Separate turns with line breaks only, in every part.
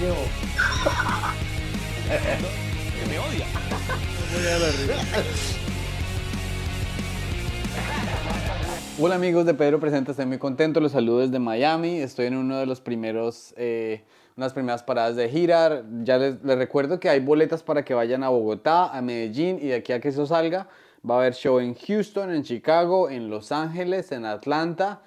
Llevo.
Me odia.
Hola amigos de Pedro Presenta, estoy muy contento, los saludo desde Miami, estoy en uno de los primeros, eh, unas primeras paradas de gira, ya les, les recuerdo que hay boletas para que vayan a Bogotá, a Medellín y de aquí a que eso salga, va a haber show en Houston, en Chicago, en Los Ángeles, en Atlanta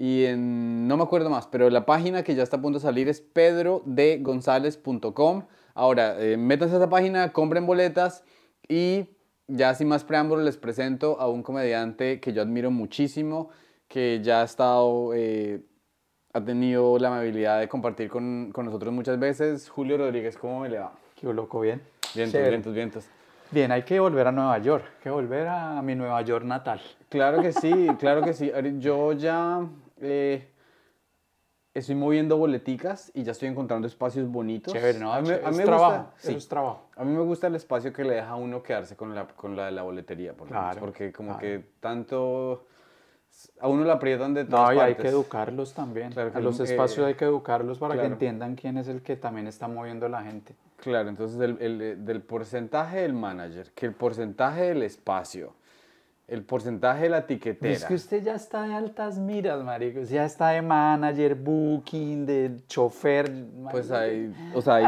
y en, no me acuerdo más, pero la página que ya está a punto de salir es pedrodegonzalez.com, ahora eh, métanse a esa página, compren boletas y ya sin más preámbulos les presento a un comediante que yo admiro muchísimo, que ya ha estado, eh, ha tenido la amabilidad de compartir con, con, nosotros muchas veces. Julio Rodríguez, ¿cómo me le va?
Qué loco, bien.
Vientos, Chévere. vientos, vientos.
Bien, hay que volver a Nueva York, hay que volver a mi Nueva York natal.
Claro que sí, claro que sí. Yo ya eh, estoy moviendo boleticas y ya estoy encontrando espacios bonitos.
Chévere, ¿no? A mí, a mí me trabajo, gusta, sí. es trabajo.
A mí me gusta el espacio que le deja a uno quedarse con la, con la de la boletería, por claro, menos, porque como
claro.
que tanto a uno lo aprietan de todas
No, y
partes.
hay que educarlos también.
Claro que
a los
eh,
espacios hay que educarlos para que entiendan quién es el que también está moviendo la gente.
Claro, entonces el, el, del porcentaje del manager, que el porcentaje del espacio, el porcentaje de la tiquetera.
Es que usted ya está de altas miras, marico. Ya está de manager, booking, de chofer.
Pues ahí, o sea, ahí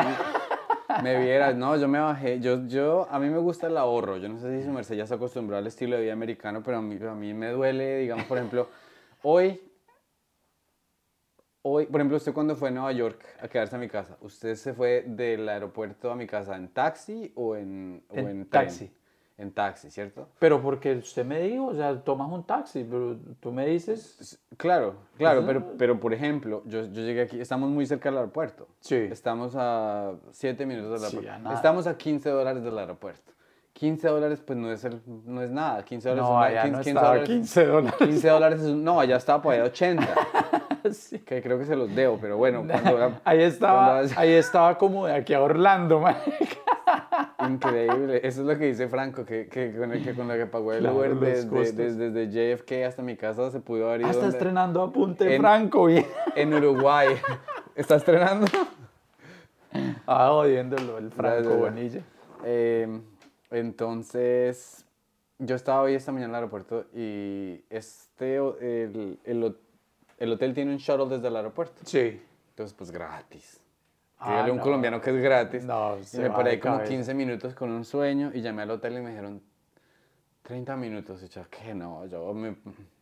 me vieras, no, yo me bajé, yo, yo, a mí me gusta el ahorro, yo no sé si su merced ya se acostumbró al estilo de vida americano, pero a mí, a mí me duele, digamos, por ejemplo, hoy, hoy, por ejemplo, usted cuando fue a Nueva York a quedarse a mi casa, ¿usted se fue del aeropuerto a mi casa en taxi o en,
En
o en
taxi.
tren? En taxi, ¿cierto?
Pero porque usted me dijo, o sea, tomas un taxi, pero tú me dices...
Claro, claro,
Ujú.
pero, pero por ejemplo, yo, yo llegué aquí, estamos muy cerca del aeropuerto.
Sí.
Estamos a 7 minutos del
Sí,
aeropuerto.
nada.
estamos a 15 dólares del aeropuerto. 15 dólares pues no es, el, no es nada. 15 dólares
No, allá
una-
no
15
estaba
dólares,
15 dólares.
15 dólares es un- no, allá estaba por ahí 80.
Sí.
que creo que se los debo, pero bueno, cuando
Ahí estaba,
cuando-
ahí estaba como de aquí a Orlando, marica.
Increíble, eso es lo que dice Franco, que, que con el que con lo que pagó el Uber desde, desde, desde JFK hasta mi casa se pudo haber ido
Hasta
donde-
estrenando Apunte
En-
Franco, bien.
en Uruguay. ¿Está estrenando?
Ah, jodiéndolo, el Franco
ya, ya.
Bonilla.
Eh, entonces, yo estaba hoy esta mañana en el aeropuerto y este, el, el, el hotel tiene un shuttle desde el aeropuerto.
Sí.
Entonces, pues gratis.
Ah,
un
no.
colombiano que es gratis.
No,
y me
va
paré como
cabeza.
15 minutos con un sueño y llamé al hotel y me dijeron 30 minutos. Y yo, que no, yo me,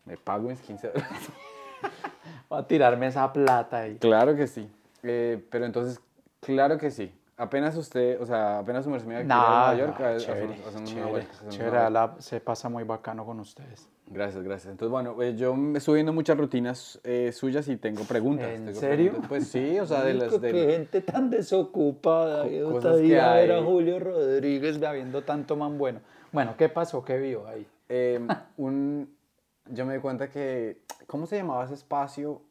me pago mis 15 dólares.
Voy a tirarme esa plata ahí.
Claro que sí. Eh, pero entonces, claro que sí. Apenas usted, o sea, apenas su merced me iba a Nueva York, ha-
chévere,
hacemos, hacemos una
chévere,
vuelta. hacemos una
chévere,
vuelta.
la- se pasa muy bacano con ustedes.
Gracias, gracias. Entonces, bueno, eh, yo me estoy viendo muchas rutinas eh, suyas y tengo preguntas.
¿En
tengo
serio?
preguntas. Pues sí, o sea, de las... De-
qué gente tan desocupada.
Co-
Yo
cosas
te
que
iba a ver a
hay.
Julio Rodríguez habiendo tanto man bueno. Bueno, ¿qué pasó? ¿Qué vio ahí?
eh, un, yo me di cuenta que, ¿cómo se llamaba ese espacio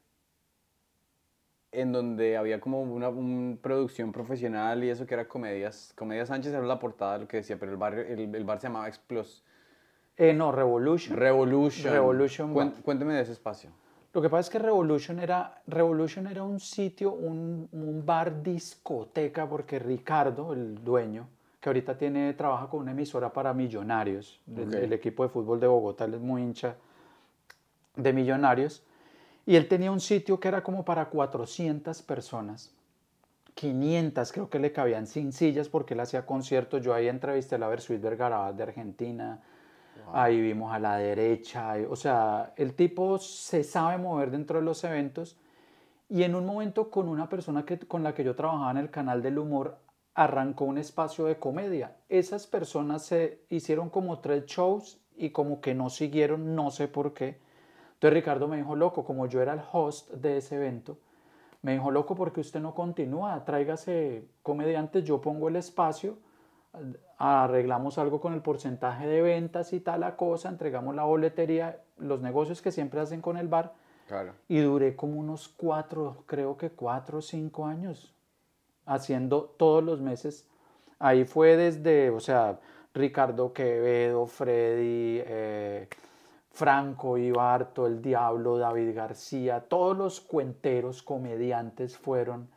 en donde había como una un producción profesional y eso que era Comedias? Comedias Sánchez era la portada lo que decía, pero el, barrio, el, el bar se llamaba Explos.
Eh, no, Revolution.
Revolution.
Revolution Bar.
cuénteme de ese espacio.
Lo que pasa es que Revolution era, Revolution era un sitio, un, un bar discoteca, porque Ricardo, el dueño, que ahorita tiene, trabaja con una emisora para millonarios, el- equipo de fútbol de Bogotá, él es muy hincha de millonarios, y él tenía un sitio que era como para 400 personas. 500 creo que le cabían sin sillas porque él hacía conciertos. Yo ahí entrevisté a la Versuit Vergarabat de Argentina. Ahí vimos a la derecha. o sea, el tipo se sabe mover dentro de los eventos. Y en un momento con una persona que, con la que yo trabajaba en el canal del humor, arrancó un espacio de comedia. Esas personas se hicieron como tres shows y como que no siguieron, no sé por qué. Entonces Ricardo me dijo, loco, como yo era el host de ese evento, me dijo, loco, porque usted no continúa? Tráigase comediantes, yo pongo el espacio, arreglamos algo con el porcentaje de ventas y tal la cosa, entregamos la boletería, los negocios que siempre hacen con el bar,
Claro.
y duré como unos cuatro, creo que cuatro o cinco años, haciendo todos los meses. Ahí fue desde, o sea, Ricardo Quevedo, Freddy, eh, Franco Ibarto, El Diablo, David García, todos los cuenteros, comediantes fueron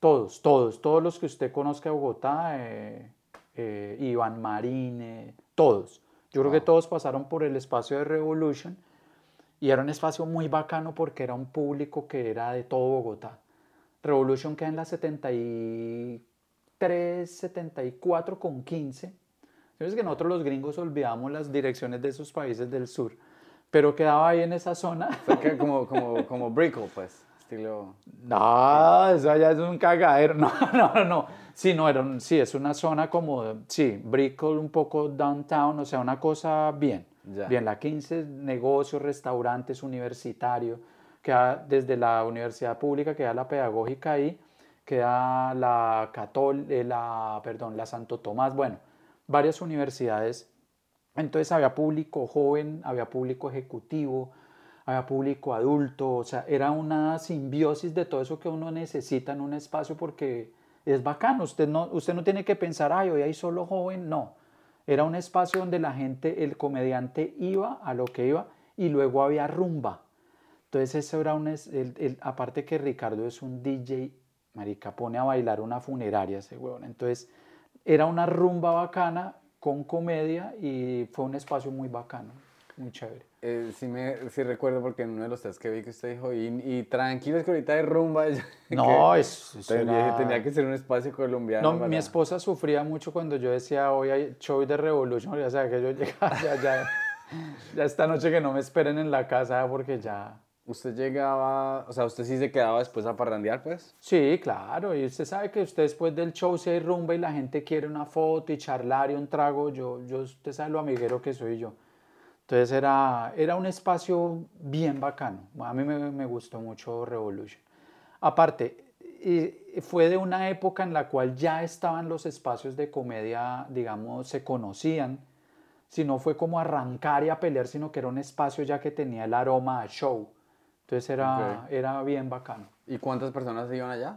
Todos, todos, todos los que usted conozca de Bogotá, eh, eh, Iván Marine, todos. Yo creo que todos pasaron por el espacio de Revolution y era un espacio muy bacano porque era un público que era de todo Bogotá. Revolution queda en la 73, 74 con 15. Es que nosotros los gringos olvidamos las direcciones de esos países del sur, pero quedaba ahí en esa zona.
como, como, como Brickle, pues. Estilo...
No, eso ya es un cagadero. No, no, no. Sí, no, era sí, es una zona como, sí, Brickell, un poco downtown, o sea, una cosa bien. Bien, la 15, negocios, restaurantes, universitario, queda desde la universidad pública, queda la pedagógica ahí, queda la Catol, eh, la, perdón, la Santo Tomás, bueno, varias universidades. Entonces había público joven, había público ejecutivo, había público adulto, o sea, era una simbiosis de todo eso que uno necesita en un espacio porque es bacano, usted no, usted no tiene que pensar, ay, hoy hay solo joven, no. Era un espacio donde la gente, el comediante iba a lo que iba y luego había rumba. Entonces eso era un, el, aparte que Ricardo es un DJ, marica, pone a bailar una funeraria ese huevón. Entonces era una rumba bacana con comedia y fue un espacio muy bacano muy chévere.
Eh, sí, me, sí recuerdo porque en uno de los test que vi que usted dijo, y, y tranquilo, es que ahorita de rumba.
No, es,
tenía, que ser un espacio colombiano.
No, mi esposa sufría mucho cuando yo decía, hoy hay show de Revolution, ya sea que yo llegaba, ya, ya, ya esta noche que no me esperen en la casa porque ya...
¿Usted llegaba, o sea, usted sí se quedaba después a parrandear, pues?
Sí, claro, y usted sabe que usted después del show si hay rumba y la gente quiere una foto y charlar y un trago, yo, yo usted sabe lo amiguero que soy yo. Entonces era, era un espacio bien bacano. A mí me, me gustó mucho Revolution. Aparte, fue de una época en la cual ya estaban los espacios de comedia, digamos, se conocían. Si no fue como arrancar y a pelear, sino que era un espacio ya que tenía el aroma a show. Entonces era, era bien bacano.
¿Y cuántas personas iban allá?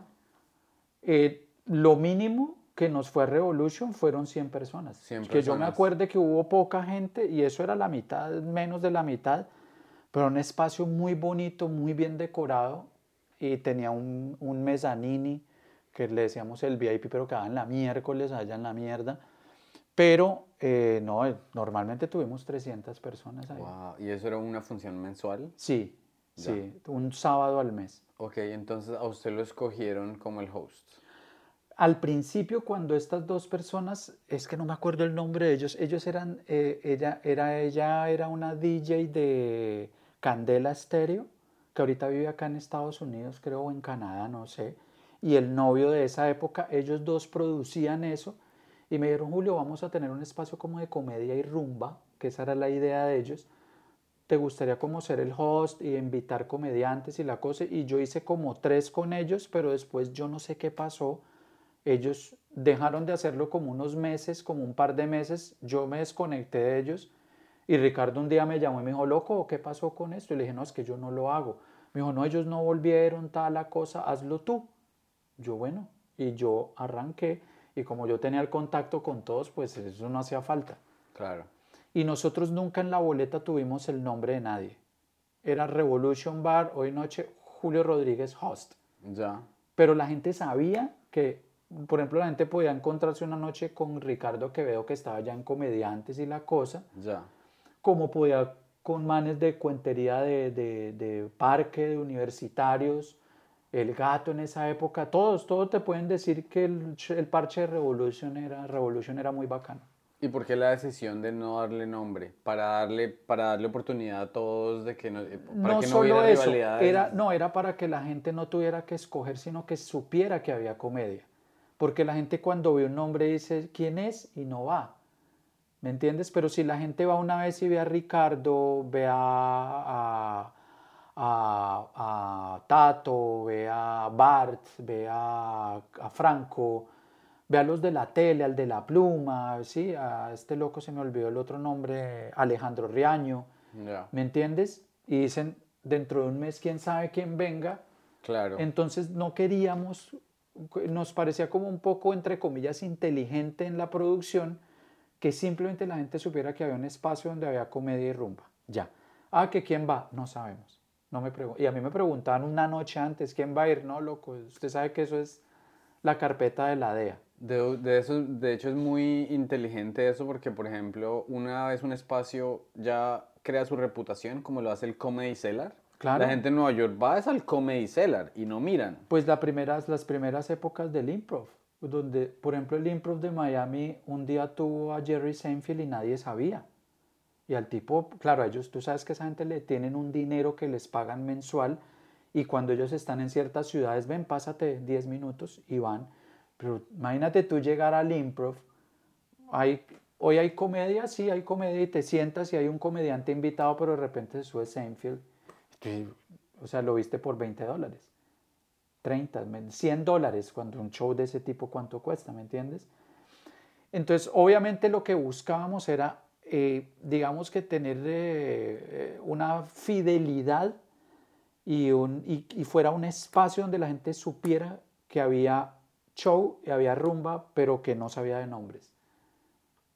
Eh, lo mínimo que nos fue Revolution fueron 100 personas. Que yo me acuerde que hubo poca gente y eso era la mitad, menos de la mitad, pero un espacio muy bonito, muy bien decorado y tenía un, un mezanini que le decíamos el VIP, pero que en la miércoles allá en la mierda. Pero eh, no, eh, normalmente tuvimos 300 personas ahí.
¿Y eso era una función mensual?
Sí, sí, un sábado al mes.
Ok, entonces a usted lo escogieron como el host
al principio cuando estas dos personas, es que no me acuerdo el nombre de ellos, ellos eran, eh, ella, era, ella era una DJ de Candela Stereo, que ahorita vive acá en Estados Unidos, creo, o en Canadá, no sé, y el novio de esa época, ellos dos producían eso, y me dijeron, Julio, vamos a tener un espacio como de comedia y rumba, que esa era la idea de ellos, ¿te gustaría como ser el host y invitar comediantes y la cosa? Y yo hice como tres con ellos, pero después yo no sé qué pasó, ellos dejaron de hacerlo como unos meses, como un par de meses, yo me desconecté de ellos y Ricardo un día me llamó y me dijo, loco, ¿qué pasó con esto? Y le dije, no, es que yo no lo hago. Me dijo, no, ellos no volvieron, tal la cosa, hazlo tú. Yo, bueno, y yo arranqué y como yo tenía el contacto con todos, pues eso no hacía falta.
Claro.
Y nosotros nunca en la boleta tuvimos el nombre de nadie. Era Revolution Bar, hoy noche Julio Rodríguez Host.
Ya.
Pero la gente sabía que por ejemplo, la gente podía encontrarse una noche con Ricardo Quevedo, que estaba ya en Comediantes y la cosa.
Ya.
Como podía con manes de cuentería de, de, de, parque, de universitarios, el gato en esa época, todos, todos te pueden decir que el, el parche de Revolution era, Revolution era muy bacano.
¿Y por qué la decisión de no darle nombre? Para darle, para darle oportunidad a todos de que no, eh, para
no
que
no solo eso, era, no, era para que la gente no tuviera que escoger, sino que supiera que había comedia. Porque la gente cuando ve un nombre dice quién es y no va. ¿Me entiendes? Pero si la gente va una vez y ve a Ricardo, ve a, a, Tato, ve a Bart, ve a, Franco, ve a los de la tele, al de la pluma, ¿sí? a este loco se me olvidó el otro nombre, Alejandro Riaño. ¿Me entiendes? Y dicen, dentro de un mes, quién sabe quién venga.
Claro.
Entonces no queríamos nos parecía como un poco, entre comillas, inteligente en la producción, que simplemente la gente supiera que había un espacio donde había comedia y rumba. Ya. Ah, que quién va, no sabemos. No me y a mí me preguntaban una noche antes, ¿quién va a ir? No, loco, usted sabe que eso es la carpeta de la DEA.
De, eso, de hecho es muy inteligente eso porque, por ejemplo, una vez un espacio ya crea su reputación, como lo hace el Comedy Cellar,
Claro.
la gente en Nueva York va es al Comedy Cellar y no miran.
Pues la primeras, las primeras épocas del improv, donde, por ejemplo, el improv de Miami un día tuvo a Jerry Seinfeld y nadie sabía. Y al tipo, claro, ellos, tú sabes que esa gente le tienen un dinero que les pagan mensual y cuando ellos están en ciertas ciudades, ven, pásate 10 minutos y van. Pero imagínate tú llegar al improv, hay, hoy hay comedia, sí, hay comedia y te sientas y hay un comediante invitado, pero de repente se sube Seinfeld. Tú, O sea, lo viste por 20 dólares. 30, men- 100 dólares cuando un show de ese tipo, ¿cuánto cuesta? ¿Me entiendes? Entonces, obviamente lo que buscábamos era, eh, digamos que tener eh, eh, una fidelidad y, un, y, y fuera un espacio donde la gente supiera que había show y había rumba, pero que no sabía de nombres.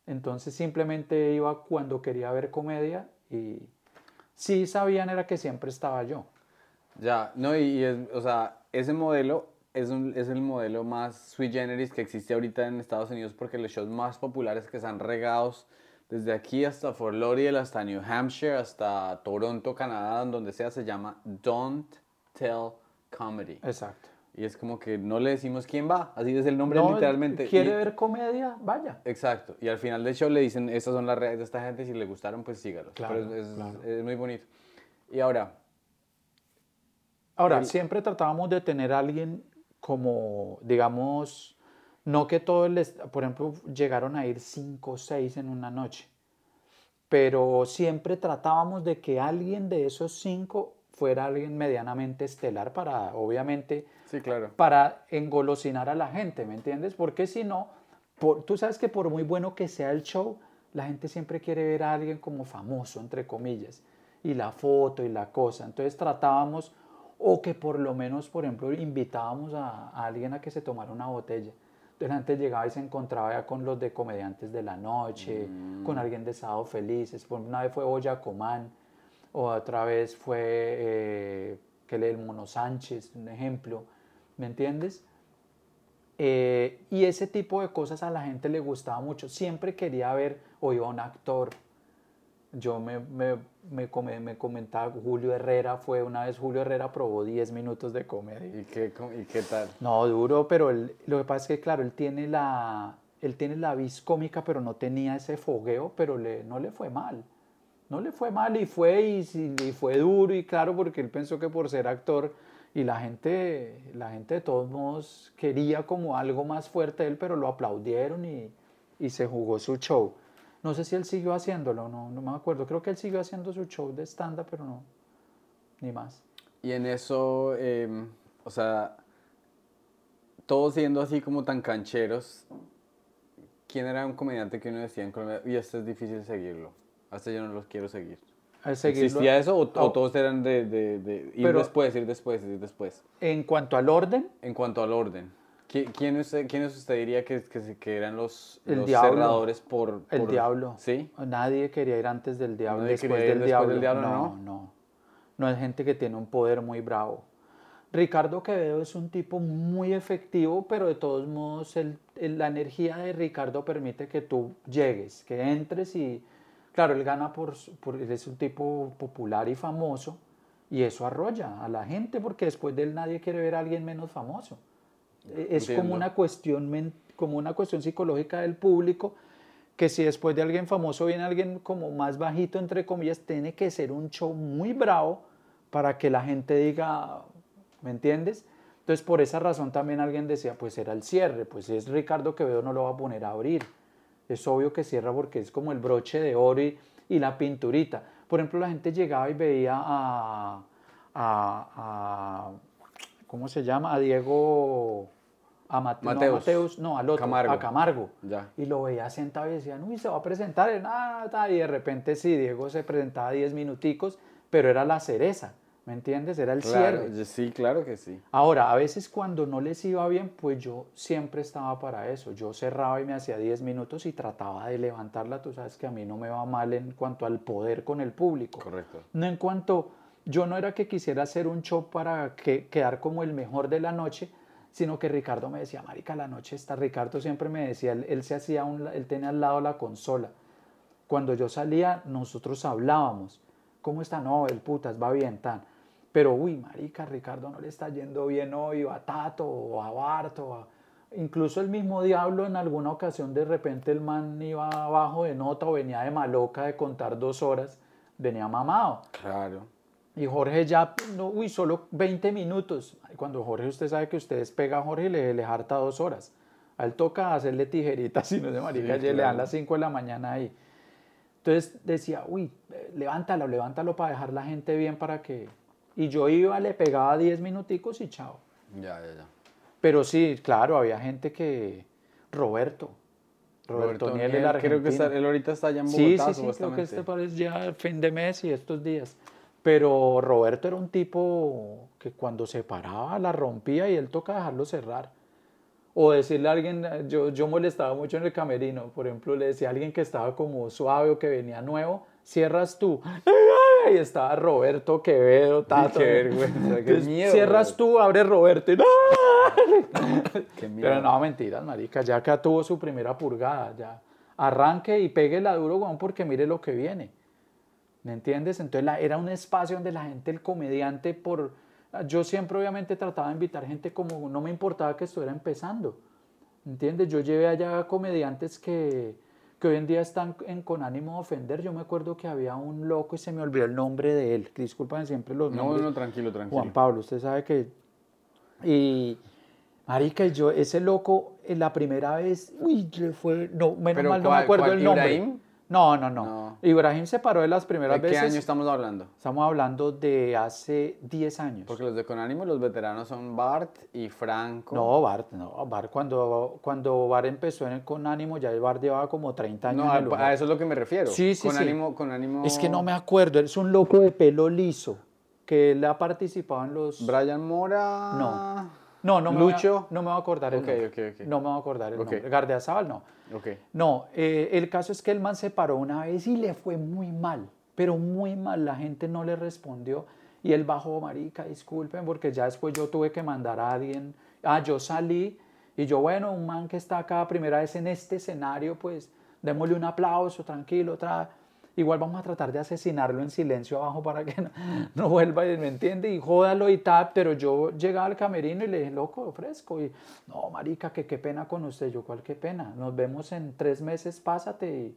Entonces simplemente iba cuando quería ver comedia y sí sabían era que siempre estaba yo.
Ya, no, y, y es, o sea, ese modelo es, un- es el modelo más sui generis que existe ahorita en Estados Unidos porque los shows más populares que están regados desde aquí hasta Fort Lauderdale, hasta New Hampshire, hasta Toronto, Canadá, donde sea, se llama Don't Tell Comedy.
Exacto.
Y es como que no le decimos quién va, así es el nombre
No,
literalmente.
¿Quiere
Y-
ver comedia? Vaya.
Exacto. Y al final del show le dicen, estas son las redes de esta gente, si le gustaron, pues sígalos.
Claro,
Pero es, es-
claro.
es muy bonito. Y ahora,
Ahora,
El-
siempre tratábamos de tener a alguien como, digamos, no que todos, les, por ejemplo, llegaron a ir cinco o seis en una noche, pero siempre tratábamos de que alguien de esos cinco fuera alguien medianamente estelar para, obviamente,
sí, claro.
para engolosinar a la gente, ¿me entiendes? Porque si no, por- tú sabes que por muy bueno que sea el show, la gente siempre quiere ver a alguien como famoso, entre comillas, y la foto y la cosa. Entonces tratábamos, o que por lo menos, por ejemplo, invitábamos a, a alguien a que se tomara una botella. Entonces la gente llegaba y se encontraba ya con los de Comediantes de la Noche, con alguien de Sábado Felices. Por una vez fue Olla Comán, o otra vez fue eh, que le el Mono Sánchez, un ejemplo, ¿me entiendes? Eh, y ese tipo de cosas a la gente le gustaba mucho. Siempre quería ver o iba un actor. Yo me, me, me, me comentaba, Julio Herrera fue una vez, Julio Herrera probó 10 minutos de comedia.
¿Y qué, y qué tal?
No, duro, pero él- lo que pasa es que, claro, él tiene la, él tiene la vis cómica, pero no tenía ese fogueo, pero le, no le fue mal. No le fue mal y fue, y, y fue duro, y claro, porque él pensó que por ser actor, y la gente, la gente de todos modos quería como algo más fuerte él, pero lo aplaudieron y, y se jugó su show. No sé si él siguió haciéndolo, no, no me acuerdo. Creo que él siguió haciendo su show de stand-up, pero no, ni más.
Y en eso, em, o sea, todos siendo así como tan cancheros, ¿quién era un comediante que uno decía en Colombia, y este es difícil seguirlo? Hasta yo no los quiero seguir.
Al seguirlo-
¿Existía eso o, o todos eran de, de, de ir
Pero-
después, ir después, ir después?
En cuanto al orden,
En cuanto al orden, ¿qui- ¿quién usted, quiénes usted diría que, que, que eran los,
El
los
diablo.
cerradores por,
El diablo.
¿Sí?
Nadie quería ir antes del diablo,
Nadie
después, del,
después
diablo.
del diablo,
no,
¿no?
no. No es gente que tiene un poder muy bravo. Ricardo Quevedo es un tipo muy efectivo, pero de todos modos el- el- la energía de Ricardo permite que tú llegues, que entres y, claro, él gana por, por él es un tipo popular y famoso y eso arrolla a la gente porque después de él nadie quiere ver a alguien menos famoso. E- Es
Entiendo.
como una cuestión como una cuestión psicológica del público que si después de alguien famoso viene alguien como más bajito entre comillas tiene que ser un show muy bravo para que la gente diga ¿me entiendes? Entonces por esa razón también alguien decía pues era el cierre pues si es Ricardo Quevedo no lo va a poner a abrir es obvio que cierra porque es como el broche de oro y, y la pinturita por ejemplo la gente llegaba y veía a, a- a- ¿cómo se llama? a Diego a Mate- no, a
Mateus.
Mateus, no, al otro,
Camargo.
a Camargo.
Ya.
Y lo veía sentado y decían, uy, se va a presentar en nada, ta", y de repente sí, Diego se presentaba 10 minuticos, pero era la cereza, ¿me entiendes? Era el
Claro,
cierre.
sí, claro que sí.
Ahora, a veces cuando no les iba bien, pues yo siempre estaba para eso. Yo cerraba y me hacía 10 minutos y trataba de levantarla. Tú sabes que a mí no me va mal en cuanto al poder con el público.
Correcto.
No en cuanto, yo no era que quisiera hacer un show para que, quedar como el mejor de la noche, sino que Ricardo me decía, marica, la noche está, Ricardo siempre me decía, él, él se hacía, un, él tenía al lado la consola. Cuando yo salía, nosotros hablábamos, ¿cómo está? No, el putas, va bien, tan. Pero, uy, marica, Ricardo no le está yendo bien hoy, o a Tato, o a Barto, a incluso el mismo diablo en alguna ocasión de repente el man iba abajo de nota o venía de maloca de contar dos horas, venía mamado.
Claro.
Y Jorge ya, no, uy, solo 20 minutos. Cuando Jorge, usted sabe que usted despega a Jorge y le, le harta dos horas. A él toca hacerle tijeritas, si no de marica, le dan las 5 de la mañana ahí. Entonces decía, uy, eh, levántalo, levántalo para dejar la gente bien para que... Y yo iba, le pegaba 10 minuticos y chao.
Ya, ya, ya.
Pero sí, claro, había gente que... Roberto. Roberto, Niel, el argentino.
Creo que está, él ahorita está allá en Bogotá,
Sí, sí, sí, creo que este parece ya fin de mes y estos días. Pero Roberto era un tipo que cuando se paraba la rompía y él toca dejarlo cerrar. O decirle a alguien, yo, yo molestaba mucho en el camerino, por ejemplo, le decía a alguien que estaba como suave o que venía nuevo, cierras tú. Y estaba Roberto Quevedo, Tato.
Qué vergüenza, qué miedo.
Cierras tú, abre Roberto y ¡no!
Qué miedo.
Pero no, mentiras, marica, ya acá tuvo su primera purgada, ya. Arranque y pegue la duro, weón, porque mire lo que viene. ¿Me entiendes? Entonces la- era un espacio donde la gente, el comediante, por... Yo siempre obviamente trataba de invitar gente como no me importaba que estuviera empezando. ¿Entiendes? Yo llevé allá comediantes que, que hoy en día están en, con ánimo de ofender. Yo me acuerdo que había un loco y se me olvidó el nombre de él. Disculpen siempre los
No,
nombres.
no, tranquilo, tranquilo.
Juan Pablo, usted sabe que... Y, marica, yo, ese loco, en la primera vez, uy, le fue... No, menos
¿Pero
mal no me acuerdo
cuál?
el nombre.
¿Ibrahim?
No, no, no,
No.
Ibrahim se paró de las primeras
¿De qué
veces.
año estamos hablando?
Estamos hablando de hace 10 años.
Porque los de Conánimo, los veteranos son Bart y Franco.
No, Bart, no, Bart cuando, cuando Bart empezó en, con ánimo, ya Bart llevaba como 30 años.
No,
en el humor.
a eso es lo que me refiero.
Sí, sí,
con
sí.
Ánimo, con ánimo...
Es que no me acuerdo, es un loco de pelo liso, que él ha participado en los...
Brian Mora...
No. No, no me,
Lucho.
Voy a, no me voy a acordar el
Ok,
nombre.
ok, ok.
No me voy a acordar el nombre. Gardeazabal no.
Ok.
No, eh, el caso es que el man se paró una vez y le fue muy mal, pero muy mal. La gente no le respondió y él bajó, marica, disculpen, porque ya después yo tuve que mandar a alguien. Ah, yo salí y yo, bueno, un man que está acá primera vez en este escenario, pues démosle un aplauso, tranquilo, otra. Igual vamos a tratar de asesinarlo en silencio abajo para que no, vuelva, ¿me entiende? Y jódalo y tal, pero yo llegaba al camerino y le dije, loco, ofrezco. Y, no, marica, que qué pena con usted. Yo, ¿cuál qué pena? Nos vemos en tres meses, pásate. Y,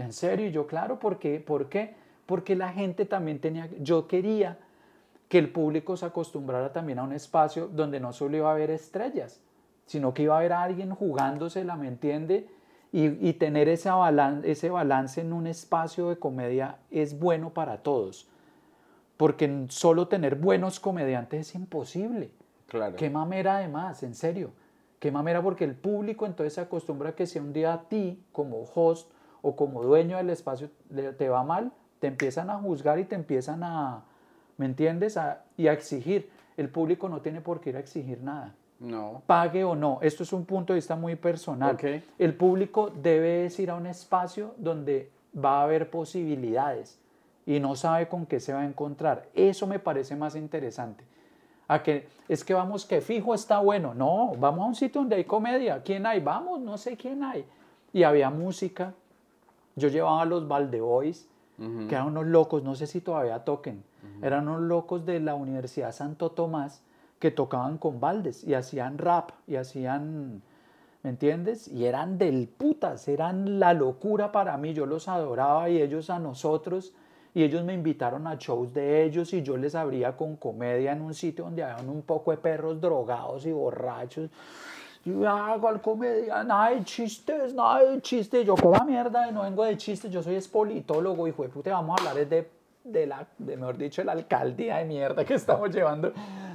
en serio, y yo, claro, ¿por qué? ¿Por qué? Porque la gente también tenía, yo quería que el público se acostumbrara también a un espacio donde no solo iba a haber estrellas, sino que iba a haber a alguien jugándosela, ¿me entiende? Y, y tener ese balance, ese balance en un espacio de comedia es bueno para todos, porque solo tener buenos comediantes es imposible.
Claro.
Qué mamera además, en serio. Qué mamera porque el público entonces se acostumbra a que si un día a ti como host o como dueño del espacio te va mal, te empiezan a juzgar y te empiezan a, ¿me entiendes? A- y a exigir. El público no tiene por qué ir a exigir nada.
No.
Pague o no, esto es un punto de vista muy personal. El público debe ir a un espacio donde va a haber posibilidades y no sabe con qué se va a encontrar. Eso me parece más interesante. A que es que vamos que fijo está bueno. No, vamos a un sitio donde hay comedia. ¿Quién hay? Vamos, no sé quién hay. Y había música. Yo llevaba a los Valdeboys, que eran unos locos, no sé si todavía toquen. Eran unos locos de la Universidad Santo Tomás que tocaban con baldes y hacían rap y hacían, ¿me entiendes? Y eran del putas, eran la locura para mí. Yo los adoraba y ellos a nosotros. Y ellos me invitaron a shows de ellos y yo les abría con comedia en un sitio donde habían un poco de perros drogados y borrachos. Y ah, ¿cuál comedia? Nada de chistes, nada de chistes. Yo, como mierda, no vengo de chistes, yo soy espolitólogo, hijo de puta, vamos a hablar de, de la, de, mejor dicho, la alcaldía de mierda que estamos llevando.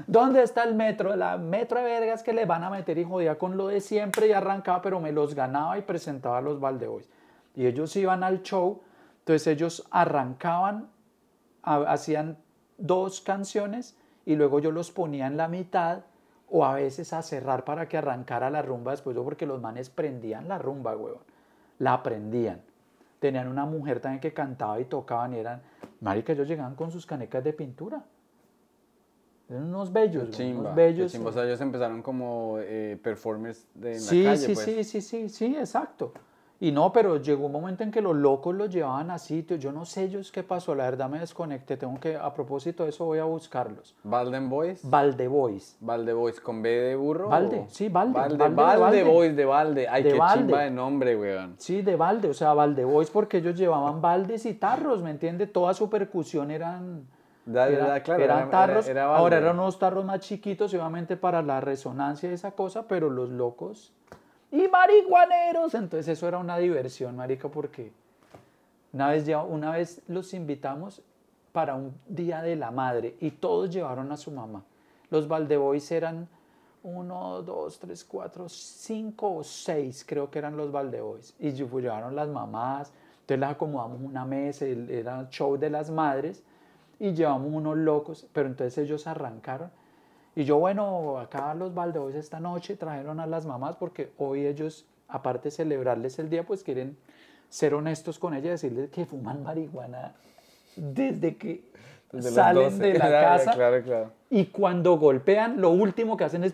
¿Dónde está el metro? La metro de vergas que le van a meter y jodía con lo de siempre y arrancaba, pero me los ganaba y presentaba a los Valdeboys. Y ellos iban al show, entonces ellos arrancaban, ha- hacían dos canciones y luego yo los ponía en la mitad o a veces a cerrar para que arrancara la rumba después, porque los manes prendían la rumba, huevón. La prendían. Tenían una mujer también que cantaba y tocaban y eran, marica, ellos llegaban con sus canecas de pintura. Eran unos bellos,
chimba,
unos bellos.
chimba. O sea, ellos empezaron como eh, performers de, en
sí,
la calle,
sí,
pues.
sí, sí, sí, sí, exacto. Y no, pero llegó un momento en que los locos los llevaban a sitios. Yo no sé ellos qué pasó, la verdad me desconecté. Tengo que, a propósito de eso, voy a buscarlos.
Balden Boys.
Valdeboys.
Valde Boys con B de burro.
Balde,
o-
sí, Balde,
Balde. Boys de Balde. Ay,
De
qué chimba de nombre, weón.
Sí, de balde, o sea, Valdeboys porque ellos llevaban baldes y tarros, ¿me entiende? Toda su percusión eran,
Da-
era-
da- claro,
eran
era- era-
tarros.
era.
Ahora eran unos tarros más chiquitos, obviamente para la resonancia y esa cosa, pero los locos y marihuaneros. Entonces eso era una diversión, marica, porque una vez, ya, una vez los invitamos para un día de la madre y todos llevaron a su mamá. Los Valdeboys eran uno, dos, tres, cuatro, cinco o seis, creo que eran los Valdeboys. Y pues, llevaron las mamás, entonces les acomodamos una mesa, era el show de las madres y llevamos unos locos, pero entonces ellos arrancaron. Y yo, bueno, acá los Valdeboys esta noche trajeron a las mamás porque hoy ellos, aparte de celebrarles el día, pues quieren ser honestos con ellas y decirles que fuman marihuana desde que
Desde
salen
12.
de la casa.
Claro, claro.
Y cuando golpean, lo último que hacen es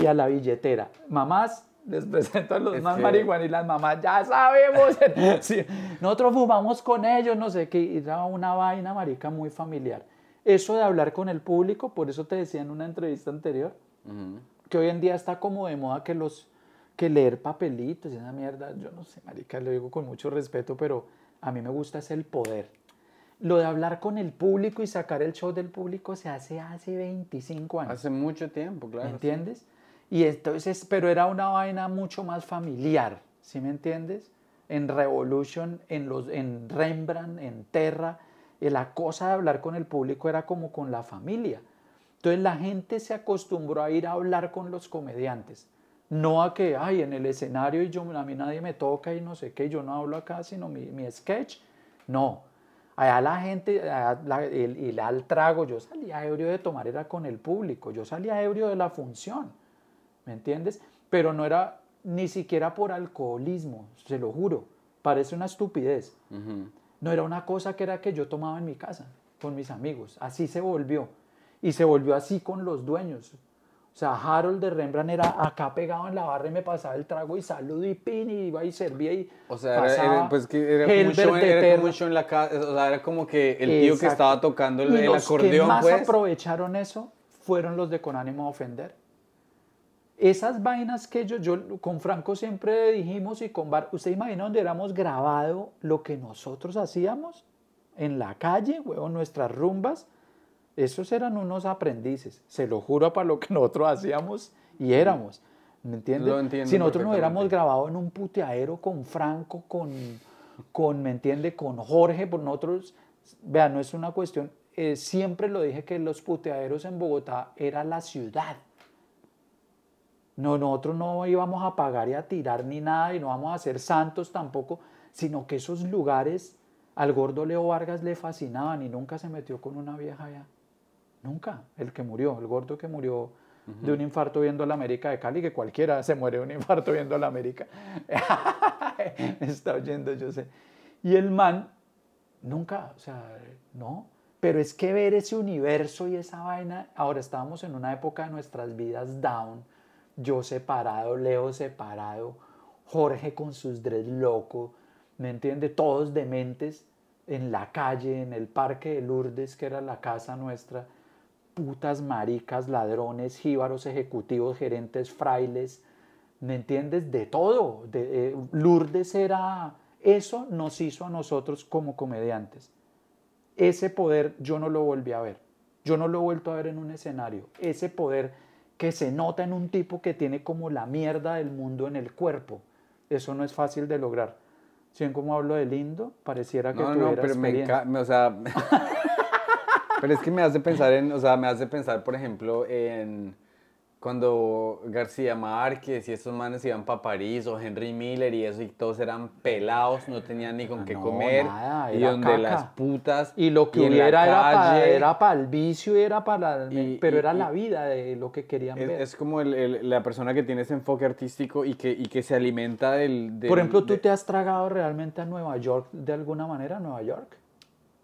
y a la billetera. Mamás, les presento a los
Es
más
que-
marihuana y las mamás, ya sabemos. Sí, Nosotros fumamos con ellos, no sé qué. y Era una vaina, marica, muy familiar. Eso de hablar con el público, por eso te decía en una entrevista anterior,
Ujú.
que hoy en día está como de moda que los que leer papelitos y esa mierda, yo no sé, marica, lo digo con mucho respeto, pero a mí me gusta es el poder. Lo de hablar con el público y sacar el show del público se hace hace 25 años.
Hace mucho tiempo, claro.
¿Me entiendes? Y entonces, pero era una vaina mucho más familiar, ¿sí me entiendes? En Revolution, en, los, en Rembrandt, en Terra, la cosa de hablar con el público era como con la familia. Entonces la gente se acostumbró a ir a hablar con los comediantes. No a que, ay, en el escenario y yo, a mí nadie me toca y no sé qué, yo no hablo acá, sino mi, mi sketch. No. Allá la gente, allá la- el, el al trago, yo salía ebrio de tomar, era con el público, yo salía ebrio de la función, ¿me entiendes? Pero no era ni siquiera por alcoholismo, se lo juro, parece una estupidez.
Ujú.
No era una cosa que era que yo tomaba en mi casa con mis amigos. Así se volvió. Y se volvió así con los dueños. O sea, Harold de Rembrandt era acá pegado en la barra y me pasaba el trago y saludo y pin y iba y servía y
O sea, era,
pasaba
era- pues que era como, un
Helbert
show,
de
era como un
Terra.
show en la casa, o sea, era como que el tío que
Exacto.
estaba tocando el,
Y
el
los que
acordeón,
más
pues.
aprovecharon eso fueron los de Con ánimo de ofender. Esas vainas que yo, yo con Franco siempre dijimos y con Bar, ¿usted imagina donde éramos grabado lo que nosotros hacíamos? En la calle, huevón, nuestras rumbas. Esos eran unos aprendices, se lo juro para lo que nosotros hacíamos y éramos. ¿Me entiendes? Si nosotros no hubiéramos grabado en un puteadero con Franco, con, con ¿me entiende? Con Jorge, por nosotros, vean, no es una cuestión, eh, siempre lo dije que los puteaderos en Bogotá era la ciudad. No, nosotros no íbamos a pagar y a tirar ni nada y no vamos a ser santos tampoco, sino que esos lugares al gordo Leo Vargas le fascinaban y nunca se metió con una vieja allá. Nunca. El que murió, el gordo que murió de un infarto viendo la América de Cali, que cualquiera se muere de un infarto viendo la América. Me está oyendo, yo sé. Y el man, nunca, o sea, no. Pero es que ver ese universo y esa vaina, ahora estábamos en una época de nuestras vidas down, yo separado, Leo separado, Jorge con sus dreads locos, ¿me entiende? Todos dementes en la calle, en el parque de Lourdes, que era la casa nuestra, putas maricas, ladrones, jíbaros, ejecutivos, gerentes, frailes, ¿me entiendes? De todo. De, eh, Lourdes era, eso nos hizo a nosotros como comediantes. Ese poder yo no lo volví a ver. Yo no lo he vuelto a ver en un escenario. Ese poder que se nota en un tipo que tiene como la mierda del mundo en el cuerpo. Eso no es fácil de lograr. Si ven cómo hablo de lindo, pareciera que
No,
tuviera
no, pero me
experiencia.
o sea, pero es que me hace pensar en, o sea, me hace pensar, por ejemplo, en cuando García Márquez y estos manes iban para París o Henry Miller y eso y todos eran pelados, no tenían ni con qué
No,
comer
nada,
y donde
caca.
las putas
Y lo que
y
hubiera era para,
calle,
era para el vicio, era para
Y-
pero
y-
era la vida de lo que querían
es,
ver.
es como el- el- la persona que tiene ese enfoque artístico y que, y que se alimenta del... del-
Por ejemplo, ¿tú
de-
te has tragado realmente a Nueva York de alguna manera, Nueva York?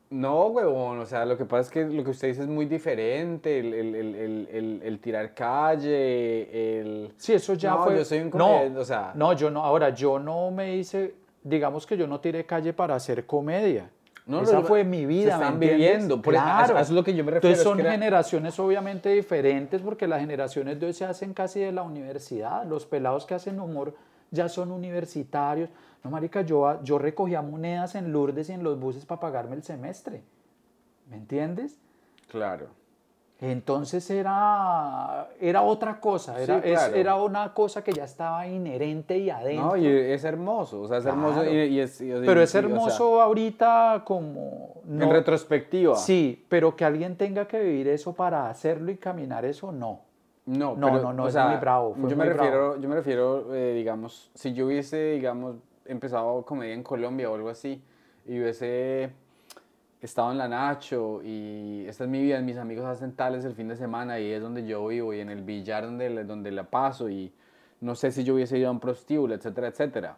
No, huevón, o sea, lo que pasa es que lo que usted dice es muy diferente, el, el, el, el, tirar calle, el...
Sí, eso ya
no,
fue...
yo soy un
no,
o sea...
no, yo no, ahora, yo no me hice, digamos que yo no tiré calle para hacer comedia.
No,
Esa
lo-
fue mi
se
vida, ¿me
están viviendo, por eso-
claro.
eso es lo que yo me refiero,
Entonces
es
son
era-
generaciones obviamente diferentes porque las generaciones de hoy se hacen casi de la universidad. Los pelados que hacen humor ya son universitarios. No, marica, yo, yo recogía monedas en Lourdes y en los buses para pagarme el semestre. ¿Me entiendes?
Claro.
Entonces era, era otra cosa, era,
Sí,
es- era una cosa que ya estaba inherente y adentro.
No, y es hermoso, o sea, es hermoso y, es... y-
pero es
y, o sea,
hermoso ahorita como...
en
no-
retrospectiva.
Sí, pero que alguien tenga que vivir eso para hacerlo y caminar eso, no.
No,
No,
pero,
no, no,
o
es
sea,
muy bravo,
yo, me
bravo.
refiero, yo me refiero, eh, digamos, si yo hubiese, digamos, empezado comedia en Colombia o algo así, y hubiese estado en la Nacho, y esta es mi vida, mis amigos hacen tales el fin de semana, y es donde yo vivo, y en el billar donde, donde la paso, y no sé si yo hubiese ido a un prostíbulo, etcétera, etcétera.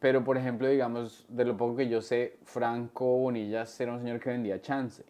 Pero, por ejemplo, digamos, de lo poco que yo sé, Franco Bonillas era un señor que vendía chance.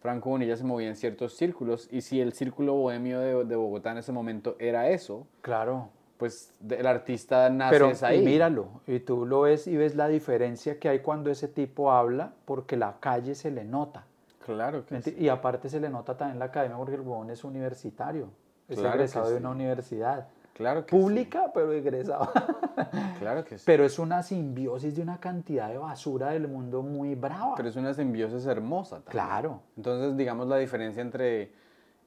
Franco Bonilla se movía en ciertos círculos y si el círculo bohemio de, de Bogotá en ese momento era eso,
Claro.
Pues el artista nace
Pero
es ahí.
y míralo, y tú lo ves y ves la diferencia que hay cuando ese tipo habla, porque la calle se le nota.
Claro que
¿me
sí.
Y aparte se le nota también en la academia porque el huevón es universitario, es
Claro que
egresado de
sí.
una universidad.
Claro que
Pública, pero egresado.
Claro que sí.
pero es una simbiosis de una cantidad de basura del mundo muy brava.
Pero es una simbiosis hermosa también.
Claro.
Entonces, digamos, la diferencia entre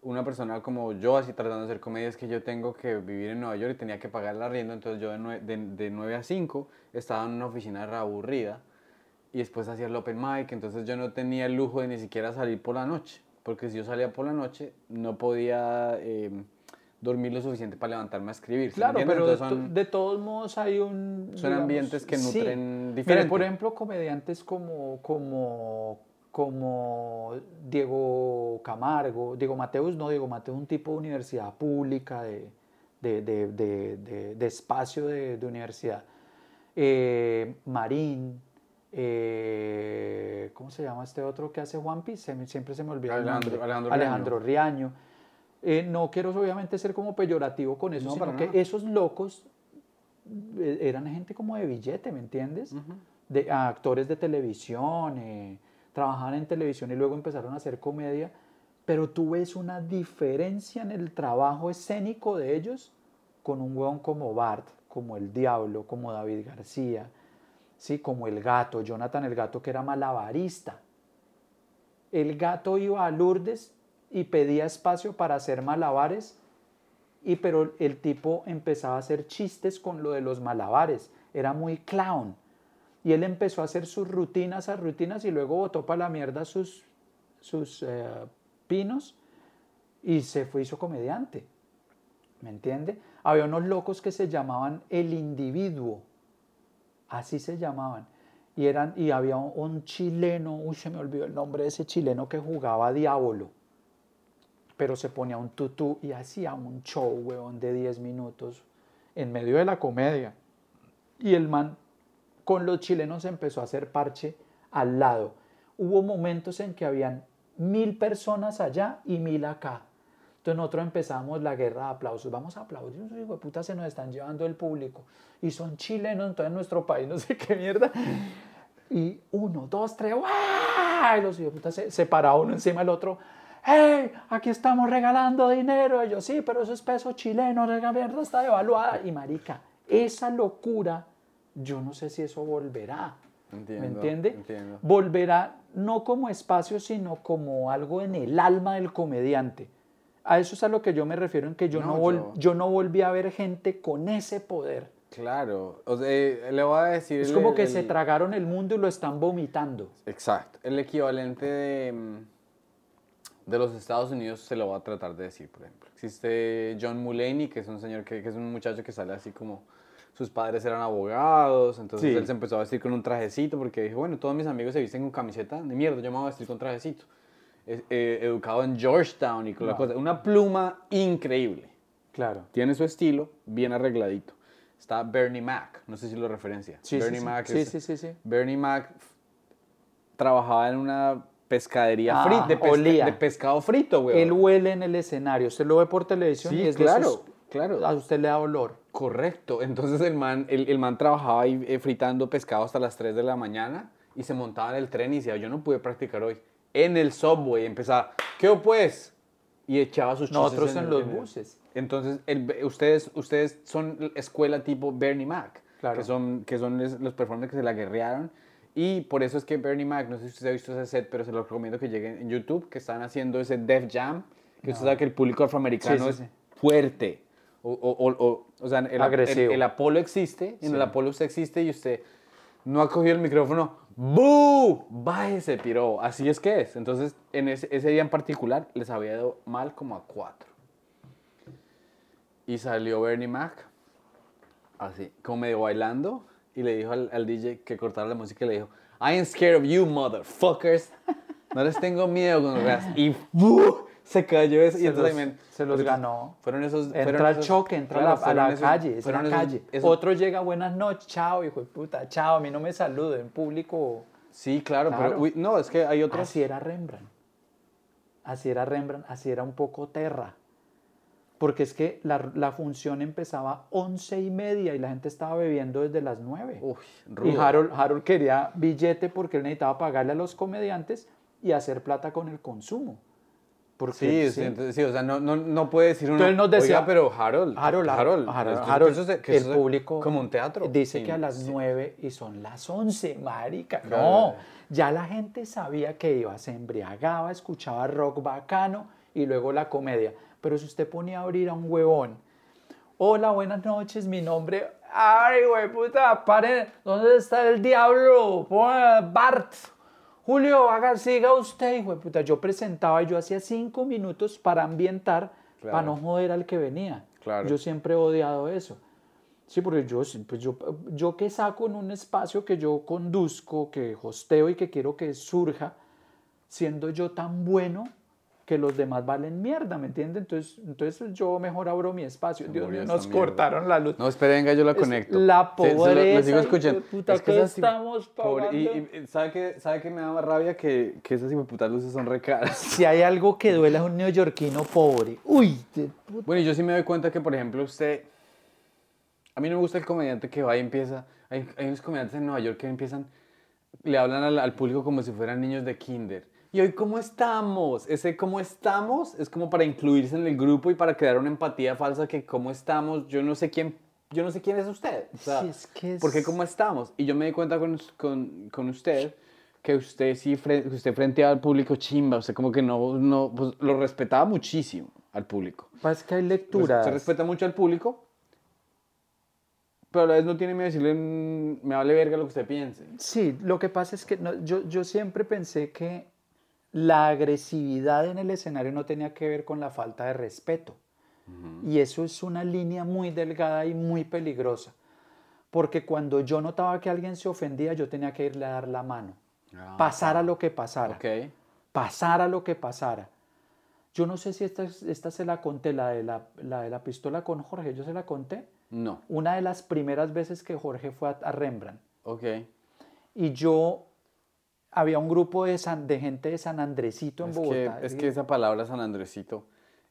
una persona como yo, así tratando de hacer comedia, es que yo tengo que vivir en Nueva York y tenía que pagar la arriendo, entonces yo de, nue- de, de 9 a 5 estaba en una oficina re aburrida y después hacía el open mic, entonces yo no tenía el lujo de ni siquiera salir por la noche, porque si yo salía por la noche no podía eh, dormir lo suficiente para levantarme a escribir. ¿sí
Claro, pero de,
son-
de todos modos hay un...
Son ambientes que
sí.
nutren
Mira,
diferente.
por ejemplo, comediantes como, como, como Diego Camargo, Diego Mateus, no, Diego Mateus un tipo de universidad pública, de, de, de, de- espacio de, universidad. Eh, Marín, eh, ¿cómo se llama este otro que hace One Piece? Se siempre se me olvida
Alejandro-. Alejandro
Alejandro Riaño. Eh, no quiero obviamente ser como peyorativo con eso,
No,
sino que esos locos eh, eran gente como de billete, ¿me entiendes?
Ujú.
De a actores de televisión, trabajaban en televisión y luego empezaron a hacer comedia, pero tú ves una diferencia en el trabajo escénico de ellos con un hueón como Bart, como el Diablo, como David García, ¿sí? como el gato, Jonathan el gato que era malabarista. El gato iba a Lourdes y pedía espacio para hacer malabares y pero el tipo empezaba a hacer chistes con lo de los malabares, era muy clown. Y él empezó a hacer sus rutinas, a rutinas y luego botó para la mierda sus, sus eh, pinos y se fue, hizo comediante. ¿Me entiende? Había unos locos que se llamaban el individuo, así se llamaban. Y, eran, y había un, un chileno, uy, se me olvidó el nombre de ese chileno que jugaba Diablo pero se ponía un tutú y hacía un show, weón, de 10 minutos en medio de la comedia. Y el man con los chilenos empezó a hacer parche al lado. Hubo momentos en que habían mil personas allá y mil acá. Entonces nosotros empezamos la guerra de aplausos. Vamos a aplaudir, hijo de puta, se nos están llevando el público. Y son chilenos, entonces en nuestro país, no sé qué mierda. Y uno, dos, tres, ¡guau! Y los hijos de puta se, se uno encima del otro. ¡Hey! Aquí estamos regalando dinero. Y yo, sí, pero eso es peso chileno, la mierda está devaluada. Y marica, esa locura, yo no sé si eso volverá.
Entiendo,
¿Me entiende?
entiendo.
Volverá no como espacio, sino como algo en el alma del comediante. A eso es a lo que yo me refiero en que yo no,
No,
vol-
yo-
yo no volví a ver gente con ese poder.
Claro, o sea, eh, le voy a decir...
Es
el-
como que
el-
se tragaron el mundo y lo están vomitando.
Exacto, el equivalente de, mm, de los Estados Unidos se lo voy a tratar de decir, por ejemplo. Existe John Mulaney, que es un señor que, que es un muchacho que sale así como sus padres eran abogados, entonces
Sí.
él se empezó a vestir con un trajecito porque dijo, bueno, todos mis amigos se visten con camiseta de mierda, yo me voy a vestir con trajecito. Eh, educado en Georgetown y con la cosa, una pluma increíble.
Claro.
Tiene su estilo, bien arregladito. Está Bernie Mac, no sé si lo referencia.
Sí,
Bernie
sí.
Mac
Sí,
es-
sí, sí, sí.
Bernie Mac trabajaba en una pescadería
Ah,
frita, de, pesca- de pescado frito, güey.
Él huele en el escenario. Usted lo ve por televisión
Sí,
y es de
claro,
esos-
claro.
A usted le da olor.
Correcto. Entonces el man, el, el man trabajaba ahí eh, fritando pescado hasta las 3 de la mañana y se montaba en el tren y decía, yo no pude practicar hoy. En el subway empezaba, ¿qué pues? Y echaba sus chistes
Nosotros en
el-
los buses.
Entonces, el- ustedes, ustedes son escuela tipo Bernie Mac,
Claro.
que son, que son los performers que se la guerrearon. Y por eso es que Bernie Mac, no sé si usted ha visto ese set, pero se lo recomiendo que lleguen en YouTube, que están haciendo ese Def Jam, que usted sabe que el público afroamericano
Sí, sí,
es
sí.
fuerte. O, o, o, o- sea, el,
Agresivo.
el, el Apolo existe, en
Sí.
el Apolo usted existe y usted no ha cogido el micrófono. ¡Bú! Bájese, piro. Así es que es. Entonces, en ese, ese día en particular, les había dado mal como a cuatro. Y salió Bernie Mac, así, como medio bailando, y le dijo al, al DJ que cortara la música y le dijo, I ain't scared of you, motherfuckers. No les tengo miedo con Y ¡bu! Se cayó eso. y
Se
entonces
los-
también-
se los ganó.
Fueron esos...
Entra
fueron
al
esos-
choque, entra
claro,
a la,
esos-
calle, es
esos-
calle. Otro llega, buenas noches, chao, hijo de puta, chao, a mí no me saludo en público.
Sí, claro,
Claro.
pero uy, no, es que hay otros...
Así era Rembrandt. Así era Rembrandt, así era un poco Terra. Porque es que la, la función empezaba once y media y la gente estaba bebiendo desde las nueve.
Uy,
y. Harold, Harold quería billete porque él necesitaba pagarle a los comediantes y hacer plata con el consumo. Porque,
Sí, sí, entonces, sí, o sea, no, no, no puede decir uno.
Entonces nos decía-
"Oiga, pero Harold,
Harold,
Harold,
Harold, Harold,
eso se- que
el
eso
público
Como un teatro.
dice
Sí,
que a las
sí.
9 y son las 11, marica. No, ya la gente sabía que iba, se embriagaba, escuchaba rock bacano y luego la comedia. Pero si usted ponía a abrir a un huevón, hola, buenas noches, mi nombre, ay, güey, puta, paren, ¿dónde está el diablo? Ponga Bart. Julio, haga, siga usted, hijo de puta. Yo presentaba y yo hacía cinco minutos para ambientar,
Claro.
para no joder al que venía.
Claro.
Yo siempre he odiado eso. Sí, porque yo, pues yo, yo que saco en un espacio que yo conduzco, que hosteo y que quiero que surja, siendo yo tan bueno que los demás valen mierda, ¿me entiendes? Entonces, entonces yo mejor abro mi espacio. Dios mío, nos
mierda.
cortaron la luz.
No, espere, venga, yo la
Es
conecto.
la pobreza,
sigo
hijo de
escuchando.
puta,
Es que
¿qué
esas tipo-
estamos
pobre- y-
pagando?
y- ¿sabe, qué, ¿Sabe qué me da más rabia? Que, que esas putas luces son re caras.
Si hay algo que duele a un neoyorquino pobre, uy, de puta.
Bueno, y yo sí me doy cuenta que, por ejemplo, usted... A mí no me gusta el comediante que va y empieza... Hay, hay unos comediantes en Nueva York que empiezan... Le hablan al, al público como si fueran niños de kinder. Y hoy, ¿cómo estamos? Ese ¿cómo estamos? Es como para incluirse en el grupo y para crear una empatía falsa que ¿cómo estamos? Yo no sé quién... Yo no sé quién es usted. O sea,
Sí, es que es-
¿Por qué cómo estamos? Y yo me di cuenta con, con, con usted que usted sí, fre- usted frente al público chimba, usted como que no, no pues, lo respetaba muchísimo al público.
Pasa que hay
Pues,
lecturas.
Se respeta mucho al público, pero a la vez no tiene miedo de decirle, "Mm, me vale verga lo que usted piense.
Sí, lo que pasa es que no, yo, yo siempre pensé que la agresividad en el escenario no tenía que ver con la falta de respeto. Y eso es una línea muy delgada y muy peligrosa. Porque cuando yo notaba que alguien se ofendía, yo tenía que irle a dar la mano.
Ah,
pasara lo que pasara. Pasara lo que pasara. Yo no sé si esta, esta se la conté, la de la, la de la pistola con Jorge, yo se la conté.
No.
Una de las primeras veces que Jorge fue a, a Rembrandt.
Ok.
Y yo, había un grupo de, San- de gente de San Andresito en
Es que,
Bogotá.
es que esa palabra San Andresito,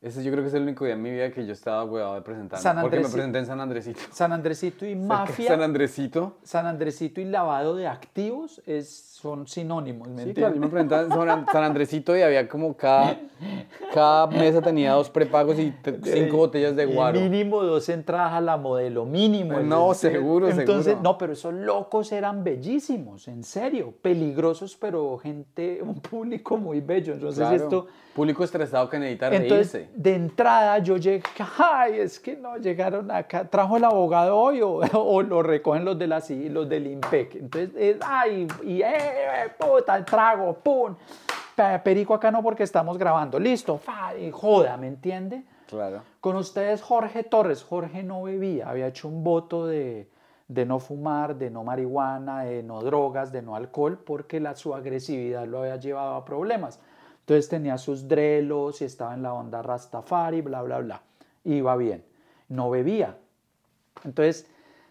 ese yo creo que es el único día en mi vida que yo estaba huevado de presentar.
San
Porque me presenté en San Andresito.
San Andresito y
San
mafia,
Andresito.
San Andresito y lavado de activos es, son sinónimos, ¿me
Sí, claro, yo me presentaba en San- San Andresito y había como cada, cada mesa tenía dos prepagos y cinco botellas de guaro.
Mínimo dos entradas a la modelo, mínimo.
No,
Es decir,
seguro,
Entonces,
seguro.
no, pero esos locos eran bellísimos, en serio, peligrosos, pero gente, un público muy bello. Entonces,
Claro.
esto,
Público estresado que necesita
Entonces,
reírse.
De entrada yo llegué, ay, es que no, llegaron acá, trajo el abogado hoy o, o lo recogen los, de la, los del IMPEC. Entonces, es, ay, y eh, puta, el trago, pum. Pe- Perico acá no porque estamos grabando, listo, fa, y joda, ¿me entiende?
Claro.
Con ustedes Jorge Torres, Jorge no bebía, había hecho un voto de, de no fumar, de no marihuana, de no drogas, de no alcohol, porque la, su agresividad lo había llevado a problemas. Entonces tenía sus drelos y estaba en la onda Rastafari, bla, bla, bla. Iba bien. No bebía. Entonces,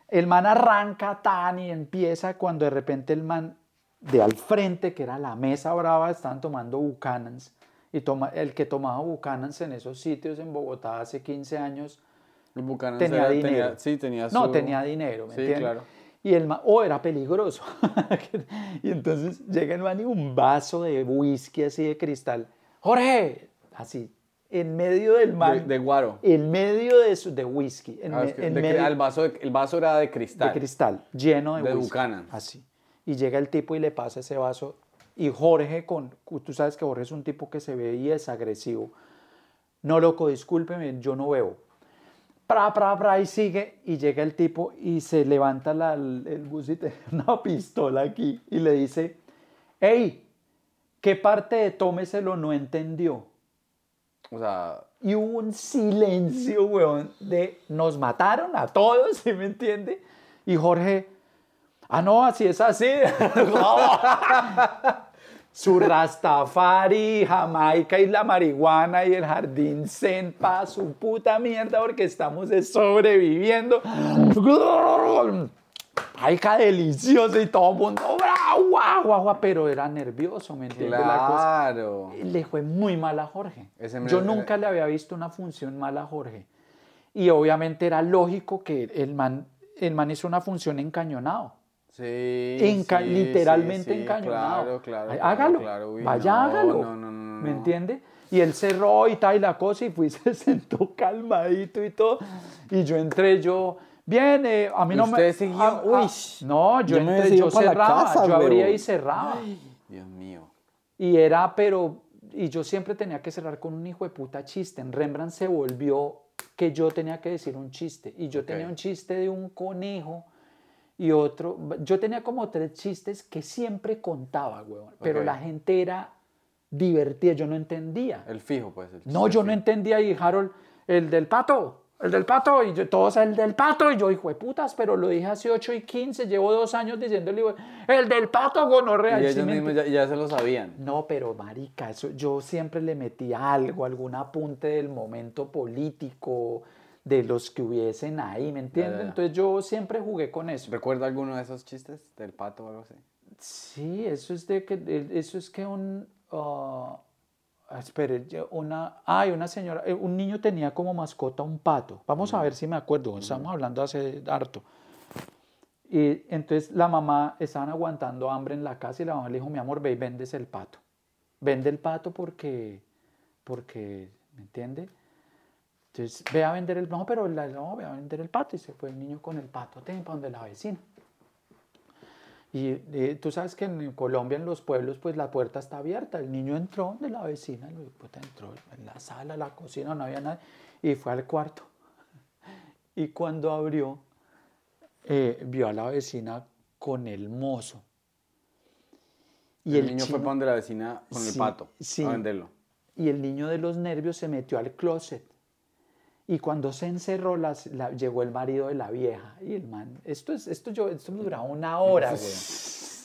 el man arranca tan y empieza cuando de repente el man de al frente, que era la mesa brava, estaban tomando Buchanan's. Y toma, el que tomaba Buchanan's en esos sitios en Bogotá hace 15 años tenía
era-
dinero.
sí, tenía
No, tenía dinero, ¿me
Sí,
entiendes?
claro.
Y el man, oh, era peligroso. y entonces llega el man y un vaso de whisky así de cristal. Jorge, así, en medio del
De,
man.
de guaro.
En medio de, su, de whisky. En,
Ah,
me-
es que-
en
de
medio
el, vaso el vaso era de cristal.
de cristal, lleno de,
De
whisky.
Buchanan.
Así. Y llega el tipo y le pasa ese vaso. Y Jorge, con, tú sabes que Jorge es un tipo que se ve y es agresivo. No, loco, discúlpeme, yo no bebo. Pra, pra, pra, y sigue. Y llega el tipo y se levanta la- el, el bus y tiene una pistola aquí. Y le dice, hey, ¿qué parte de tómeselo no entendió?
O sea,
Y hubo un silencio, weón, de nos mataron a todos, ¿sí me entiende? Y Jorge, ah, no, así es así. Su Rastafari, Jamaica y la marihuana y el jardín Zen pa' su puta mierda porque estamos sobreviviendo. Ay, qué delicioso y todo el mundo, guau, guau, pero era nervioso, ¿me entiende? La cosa
claro.
le fue muy mal a Jorge.
Ese
Yo nunca le había visto una función mal a Jorge. Y obviamente era lógico que el man, el man hizo una función encañonado.
Sí.
Enca-
sí,
literalmente
sí,
encañonado.
Claro, claro.
Hágalo.
claro. Uy,
Vaya,
no,
hágalo.
No, no,
¿Me entiende? Y él cerró y tal y la cosa y fui se sentó calmadito y todo. Y yo entré, yo, bien, eh, a mí no
Usted
me...
siguió,
ah, ah,
uy,
no, yo,
yo
entré, yo cerraba,
casa,
yo abría y cerraba.
Dios mío.
Y era, pero, y yo siempre tenía que cerrar con un hijo de puta chiste. En Rembrandt se volvió que yo tenía que decir un chiste. Y yo tenía un chiste de un conejo y otro. Yo tenía como tres chistes que siempre contaba, huevón. Pero la gente era divertida, yo no entendía.
El fijo, pues. el
No, yo no entendía y Harold, el del pato, el del pato, y yo, todos el del pato, y yo, hijo de putas, pero lo dije hace 8 y 15, llevo dos años diciéndole, el del pato, gonorrea.
Y
y
ellos mismos ya, ya se lo sabían.
no, pero marica, eso, yo siempre le metía algo, algún apunte del momento político, de los que hubiesen ahí, ¿me entiendes? Entonces yo siempre jugué con eso.
¿Recuerda alguno de esos chistes? Del pato o algo así.
Sí, eso es de que, eso es que un, ah, espere, una, ay, una señora, eh, un niño tenía como mascota un pato. Vamos a ver si me acuerdo, estamos hablando hace harto. Y entonces la mamá, estaban aguantando hambre en la casa y la mamá le dijo, mi amor, ve y vendes el pato. Vende el pato porque, porque, ¿me entiende? Entonces, ve a vender el, no, pero la, no, ve a vender el pato. Y se fue el niño con el pato, ten, para donde la vecina. Y eh, tú sabes que en Colombia, en los pueblos, pues la puerta está abierta. El niño entró de la vecina, el puta entró en la sala, la cocina, no había nadie, y fue al cuarto. Y cuando abrió, eh, vio a la vecina con el mozo.
Y el, niño fue para donde la vecina con el pato
sí.
a venderlo.
y el niño de los nervios se metió al closet. Y cuando se encerró, las- la- llegó el marido de la vieja. Y el man, esto, es, esto, yo, esto me duraba una hora, güey.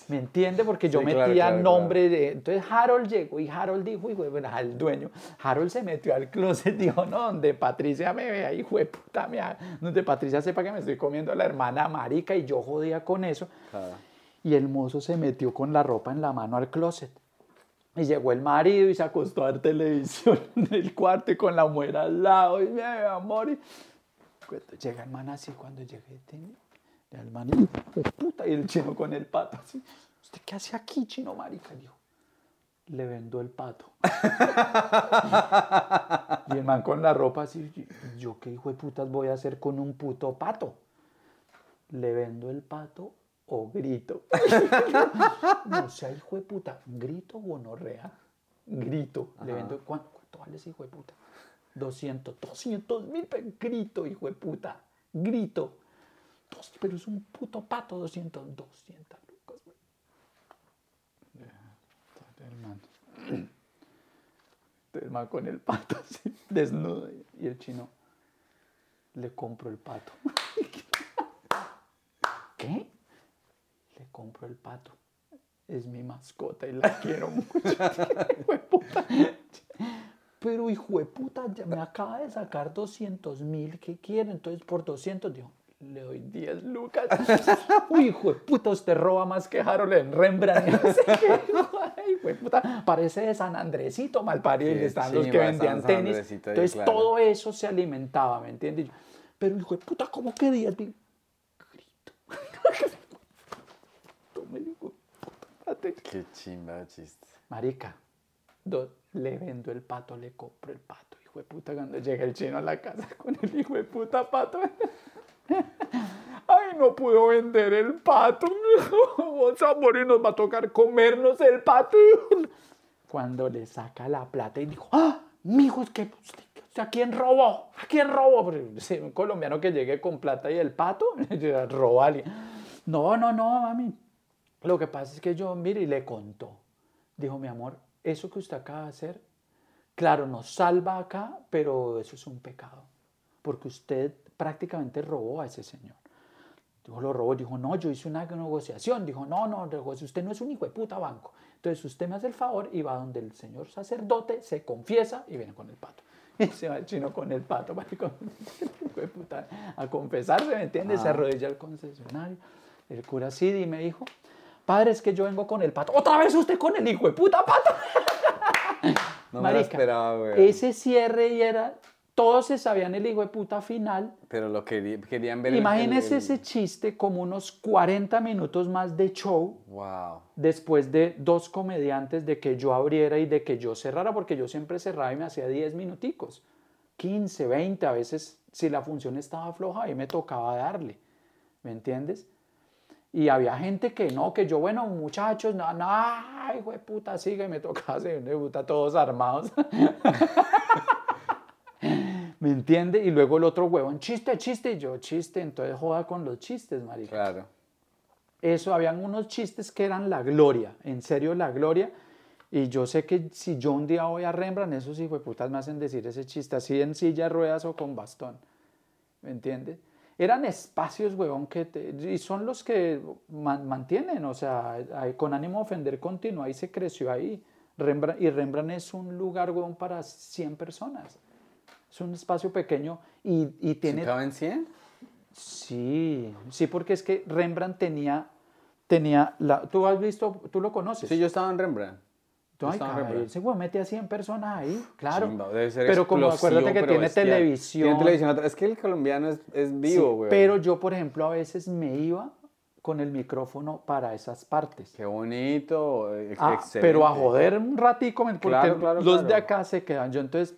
¿Me entiende? Porque yo
Sí,
metía
claro,
nombre de... Entonces Harold llegó y Harold dijo, de bueno, al dueño. Harold se metió al closet, dijo, no, donde Patricia me vea, hijo de puta, me ha- donde Patricia sepa que me estoy comiendo a la hermana marica y yo jodía con eso. Y el mozo se metió con la ropa en la mano al closet. Y llegó el marido y se acostó a ver televisión en el cuarto y con la mujer al lado. Y mi amor. Y... Cuando llega el man así, cuando llegué, ten- el man, puta, y el chino con el pato así. ¿Usted qué hace aquí, chino marica? Dijo, le vendo el pato. y el man con la ropa así, yo qué hijo de putas voy a hacer con un puto pato. ¿Le vendo el pato o grito? no sea hijo de puta, grito o gonorrea. Grito. Le vendo, ¿cuánto, cuánto vale ese hijo de puta? 200, 200 mil, grito, hijo de puta. Grito. Dos- pero es un puto pato, 200, 200 lucas. güey. El man con el pato así, desnudo. Y el chino, le compro el pato. ¿Qué? Le compro el pato. Es mi mascota y la quiero mucho. Pero hijo de puta, ya me acaba de sacar 200 mil. ¿Qué quiere? Entonces por 200 dijo, le doy 10 lucas. Uy, hijo de puta, usted roba más que Harold en Rembrandt. No sé qué. Ay, hijo de puta, parece de San Andresito, mal parido. Y
Qué
están los que vendían
San
tenis. Entonces
claro.
todo eso se alimentaba, ¿me entiendes? Pero hijo de puta, ¿cómo que días? Grito.
Qué chimba chiste.
Marica, do- le vendo el pato, le compro el pato. Hijo de puta, cuando llega el chino a la casa con el hijo de puta pato. Ay, no pudo vender el pato. Vamos a morir, nos va a tocar comernos el pato. Cuando le saca la plata y dijo, ¡ah! Mijo, es que usted, usted ¿a quién robó? ¿A quién robó? Un colombiano que llegue con plata y el pato, robó a alguien. No, no, no, mami. Lo que pasa es que yo, mire, y le contó. Dijo, mi amor, eso que usted acaba de hacer, claro, nos salva acá, pero eso es un pecado. Porque usted prácticamente robó a ese señor. Dijo, lo robó. Dijo, no, yo hice una negociación. Dijo, no, no, usted no es un hijo de puta banco. Entonces usted me hace el favor y va donde el señor sacerdote, se confiesa y viene con el pato. Y se va el chino con el pato, hijo de puta, a confesarse, ¿me entiendes? Se
Ah.
arrodilla al concesionario. El cura sí, dime, hijo. Padre, es que yo vengo con el pato. ¿Otra vez usted con el hijo de puta pato?
No me lo esperaba, güey.
Ese cierre y era... Todos se sabían el hijo de puta final.
Pero lo querí- querían ver. el- el-
ese chiste como unos 40 minutos más de show
Wow.
después de dos comediantes de que yo abriera y de que yo cerrara, porque yo siempre cerraba y me hacía 10 minuticos, 15, 20, a veces si la función estaba floja ahí me tocaba darle, ¿me entiendes? Y había gente que no, que yo, bueno, muchachos, no, no, ay, hijo de puta, sigue, y me tocaba hacer de puta todos armados. ¿Me entiende? Y luego el otro huevón, chiste, chiste, y yo, chiste, entonces joda con los chistes, marica.
Claro.
Eso, habían unos chistes que eran la gloria, en serio la gloria. Y yo sé que si yo un día voy a Rembrandt, esos putas me hacen decir ese chiste así en silla de ruedas o con bastón. ¿Me entiendes? Eran espacios, huevón, que te- y son los que man- mantienen, o sea, hay- con ánimo de ofender continuo, ahí se creció ahí. Rembrandt, y Rembrandt es un lugar, huevón, para 100 personas. Es un espacio pequeño y, y
¿Sí
tiene...
caben 100?
Sí, sí, porque es que Rembrandt tenía, tenía la, tú has visto, tú lo conoces.
Sí, yo estaba en Rembrandt.
Tú,
yo
ay,
estaba en
cabrón, ese güey mete a 100 personas ahí, claro.
Chimba, debe ser
pero como acuérdate que tiene televisión.
Tiene televisión. Es que el colombiano es, es
sí,
vivo, güey.
pero yo, por ejemplo, a veces me iba con el micrófono para esas partes.
Qué bonito. eh,
Ah,
excelente.
pero a joder un ratico, porque
Claro, claro,
los de acá se quedan. Yo entonces,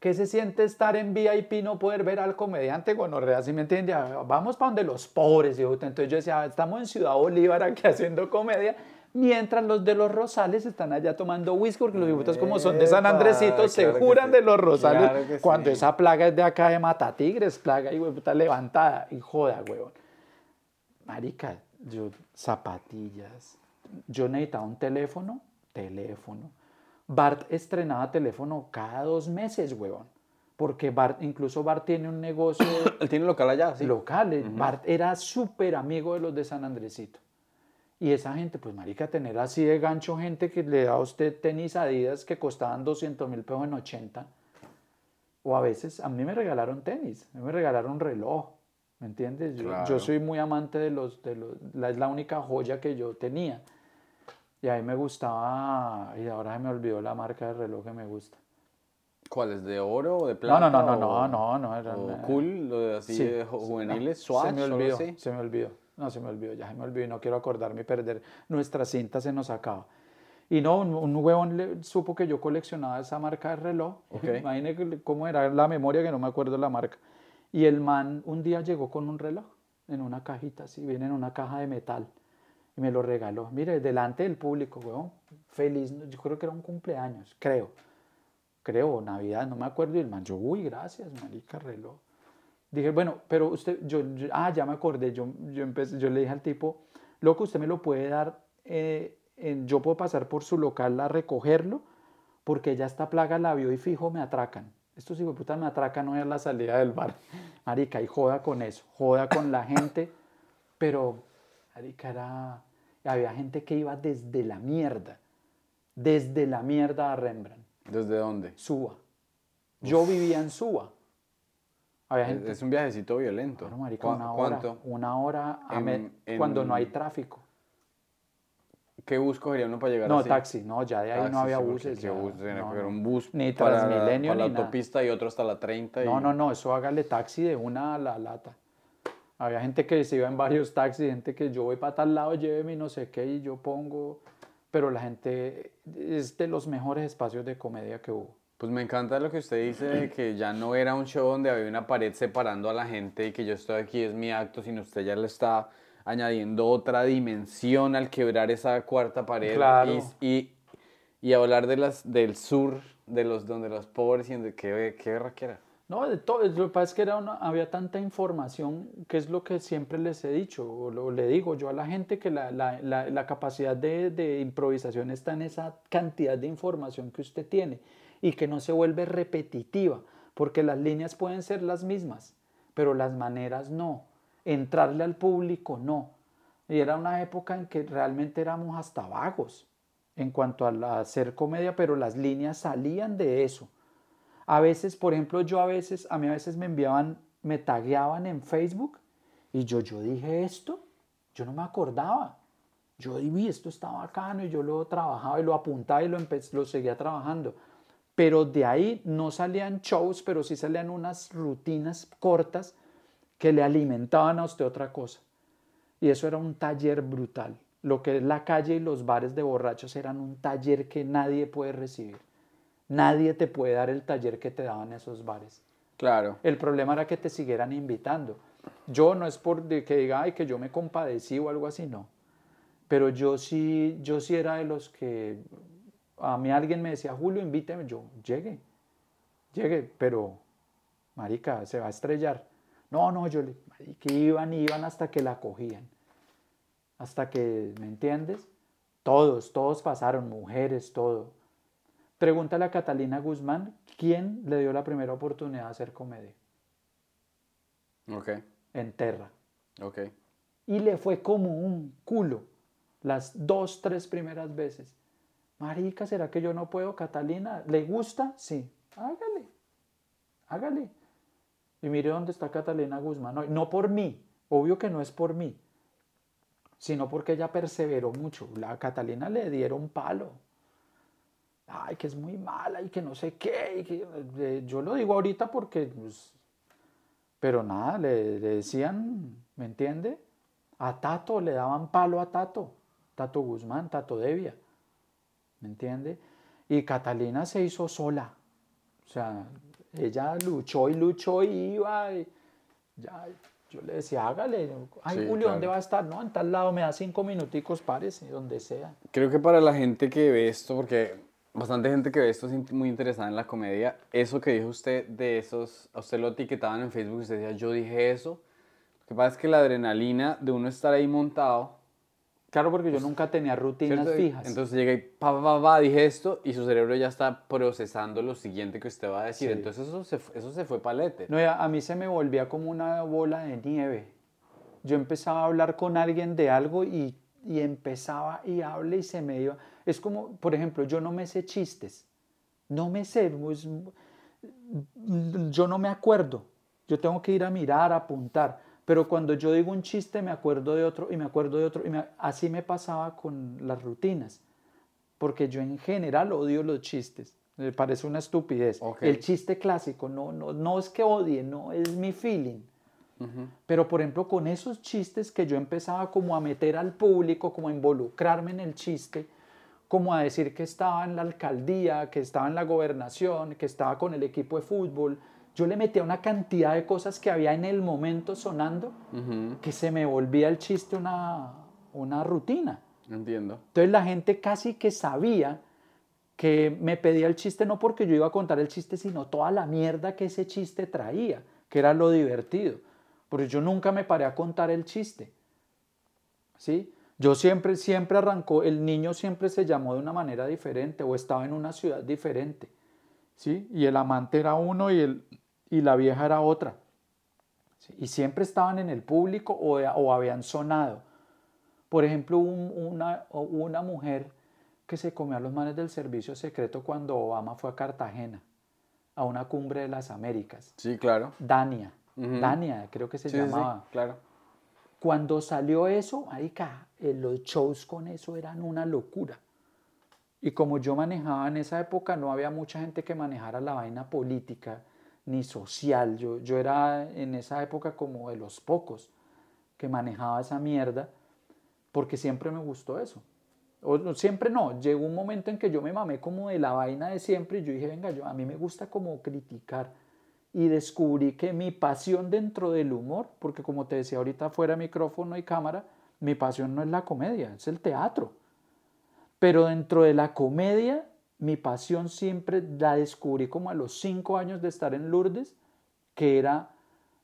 ¿qué se siente estar en VIP no poder ver al comediante? Bueno, ¿sí me entiende? Ah, Vamos para donde los pobres. Entonces yo decía, "Ah, estamos en Ciudad Bolívar aquí haciendo comedia. Mientras los de los Rosales están allá tomando whisky, porque los dibujitos como son de San Andresito, se
claro
juran
sí.
de los Rosales.
Claro
cuando
sí.
esa plaga es de acá de Matatigres, plaga y puta levantada. Y joda, huevón. Marica, yo, zapatillas. Yo necesitaba un teléfono, teléfono. Bart estrenaba teléfono cada dos meses, huevón. Porque Bart, incluso Bart tiene un negocio
Él tiene local allá, sí.
local. eh, Bart era súper amigo de los de San Andresito. Y esa gente, pues marica, tener así de gancho gente que le da a usted tenis Adidas que costaban 200 mil pesos en 80. O a veces, a mí me regalaron tenis, a mí me regalaron un reloj, ¿me entiendes? Yo, soy muy amante de los, de los, la, es la única joya que yo tenía. Y a mí me gustaba, y ahora se me olvidó la marca de reloj que me gusta.
¿Cuál es? ¿De oro o de
No,
plata?
no, no, no, no, no, no, era
o
una-
cool, lo de así
Sí.
juveniles,
No,
swatch,
se me olvidó, se me olvidó. No, se me olvidó, ya se me olvidó y no quiero acordarme y perder. Nuestra cinta se nos acaba. Y no, un, un huevón le, supo que yo coleccionaba esa marca de reloj.
Ok.
Imagine cómo era la memoria que no me acuerdo la marca. Y el man un día llegó con un reloj en una cajita así, viene en una caja de metal. Y me lo regaló. Mire, delante del público, huevón. Feliz, yo creo que era un cumpleaños, creo. Creo, Navidad, no me acuerdo. Y el man, yo, uy, gracias, marica, reloj. Dije, bueno, pero usted, yo, yo- ah, ya me acordé, yo, yo, empecé, yo le dije al tipo, loco, usted me lo puede dar, eh, en- yo puedo pasar por su local a recogerlo, porque ya esta plaga la vio y fijo me atracan. Estos hijos de puta me atracan hoy a la salida del bar. Marica, y joda con eso, joda con la gente, pero, marica, era, había gente que iba desde la mierda, desde la mierda a Rembrandt.
¿Desde dónde?
Suba. Yo vivía en Suba. Había
Es,
gente,
es un viajecito violento.
Claro, marica,
¿Cu-
una hora,
¿Cuánto?
una hora a
En-
me- cuando no hay tráfico.
¿Qué bus cogería uno para llegar
No,
así?
taxi, no, ya de ahí
Taxi,
no había
sí,
buses.
¿qué bus? Tenía
no,
que haber
no.
un bus
Ni
para,
Transmilenio
para la
ni nada.
autopista y otro hasta la 30. y-
No, no, no, eso hágale taxi de una a la lata. Había gente que se iba en varios taxis, gente que yo voy para tal lado, lléveme y no sé qué, y yo pongo. Pero la gente es de los mejores espacios de comedia que hubo.
Pues me encanta lo que usted dice de que ya no era un show donde había una pared separando a la gente y que yo estoy aquí, es mi acto, sino usted ya le está añadiendo otra dimensión al quebrar esa cuarta pared
Claro.
y, y, y hablar de las, del sur, de los, donde los pobres y donde qué, qué berraquera.
No, de todo. Lo que pasa es que era una- había tanta información, que es lo que siempre les he dicho, o lo, le digo yo a la gente, que la, la- la- la capacidad de, de improvisación está en esa cantidad de información que usted tiene y que no se vuelve repetitiva, porque las líneas pueden ser las mismas, pero las maneras no. Entrarle al público no. Y era una época en que realmente éramos hasta vagos en cuanto a hacer comedia, pero las líneas salían de eso. A veces, por ejemplo, yo a veces, a mí a veces me enviaban, me tagueaban en Facebook y yo, yo dije esto, yo no me acordaba. Yo vi esto está bacano y yo lo trabajaba y lo apuntaba y lo, lo seguía trabajando. Pero de ahí no salían shows, pero sí salían unas rutinas cortas que le alimentaban a usted otra cosa. Y eso era un taller brutal. Lo que es la calle y los bares de borrachos eran un taller que nadie puede recibir. Nadie te puede dar el taller que te daban esos bares.
Claro.
El problema era que te siguieran invitando. Yo no es por que diga, ay, que yo me compadecí o algo así, no. Pero yo sí, yo sí era de los que a mí alguien me decía, Julio, invíteme, yo, llegue, llegue, pero, marica, se va a estrellar. No, no, yo le, marica, iban, iban hasta que la cogían. Hasta que, ¿me entiendes? Todos, todos pasaron, mujeres, todo. Pregúntale a Catalina Guzmán, ¿quién le dio la primera oportunidad de hacer comedia?
Ok,
En Terra.
ok.
Y le fue como un culo las dos, tres primeras veces. Marica, ¿será que yo no puedo, Catalina? ¿Le gusta? Sí. Hágale. Hágale. Y mire dónde está Catalina Guzmán hoy. No por mí, obvio que no es por mí, sino porque ella perseveró mucho. A Catalina le dieron palo. Ay, que es muy mala y que no sé qué. y que- eh, yo lo digo ahorita porque, pues, pero nada, le, le decían, ¿me entiende? A Tato, le daban palo a Tato. Tato Guzmán, Tato Devia. ¿Me entiende? Y Catalina se hizo sola. O sea, ella luchó y luchó y iba. y ya, yo le decía, hágale. Ay,
Sí,
Julio,
claro.
¿dónde va a estar? No, en tal lado, me da cinco minuticos, párese, donde sea.
Creo que para la gente que ve esto, porque bastante gente que ve esto es in- muy interesada en la comedia, eso que dijo usted de esos, a usted lo etiquetaban en Facebook y usted decía, yo dije eso. Lo que pasa es que la adrenalina de uno estar ahí montado,
Claro, porque yo nunca tenía rutinas
¿cierto?
fijas.
Entonces llega y pa, pa, pa, dije esto y su cerebro ya está procesando lo siguiente que usted va a decir.
Sí.
Entonces eso se, eso se fue palete.
No, ya, a mí se me volvía como una bola de nieve. Yo empezaba a hablar con alguien de algo y, y empezaba y hable y se me iba. Es como, por ejemplo, yo no me sé chistes. No me sé. pues, yo no me acuerdo. Yo tengo que ir a mirar, a apuntar. Pero cuando yo digo un chiste me acuerdo de otro y me acuerdo de otro. Y me- así me pasaba con las rutinas. Porque yo en general odio los chistes. Me parece una estupidez. El chiste clásico, no, no, no es que odie, no, es mi feeling. Pero por ejemplo, con esos chistes que yo empezaba como a meter al público, como a involucrarme en el chiste, como a decir que estaba en la alcaldía, que estaba en la gobernación, que estaba con el equipo de fútbol, yo le metía una cantidad de cosas que había en el momento sonando, que se me volvía el chiste una, una rutina.
Entiendo.
Entonces la gente casi que sabía que me pedía el chiste no porque yo iba a contar el chiste, sino toda la mierda que ese chiste traía, que era lo divertido. Porque yo nunca me paré a contar el chiste. ¿Sí? Yo siempre, siempre arrancó, el niño siempre se llamó de una manera diferente o estaba en una ciudad diferente. ¿Sí? Y el amante era uno y, el, y la vieja era otra. ¿Sí? Y siempre estaban en el público o, o habían sonado. Por ejemplo, un- una, una mujer que se comió a los manes del servicio secreto cuando Obama fue a Cartagena. a una cumbre de las Américas.
Sí, claro.
Dania.
Ujú.
Dania, creo que se
Sí, sí, sí,
llamaba.
claro.
Cuando salió eso, marica, eh, los shows con eso eran una locura. Y como yo manejaba en esa época, no había mucha gente que manejara la vaina política ni social. Yo, yo era en esa época como de los pocos que manejaba esa mierda, porque siempre me gustó eso. O siempre no, llegó un momento en que yo me mamé como de la vaina de siempre y yo dije, venga, yo, a mí me gusta como criticar. Y descubrí que mi pasión dentro del humor, porque como te decía ahorita fuera micrófono y cámara, mi pasión no es la comedia, es el teatro. Pero dentro de la comedia, mi pasión siempre la descubrí como a los cinco años de estar en Lourdes, que era,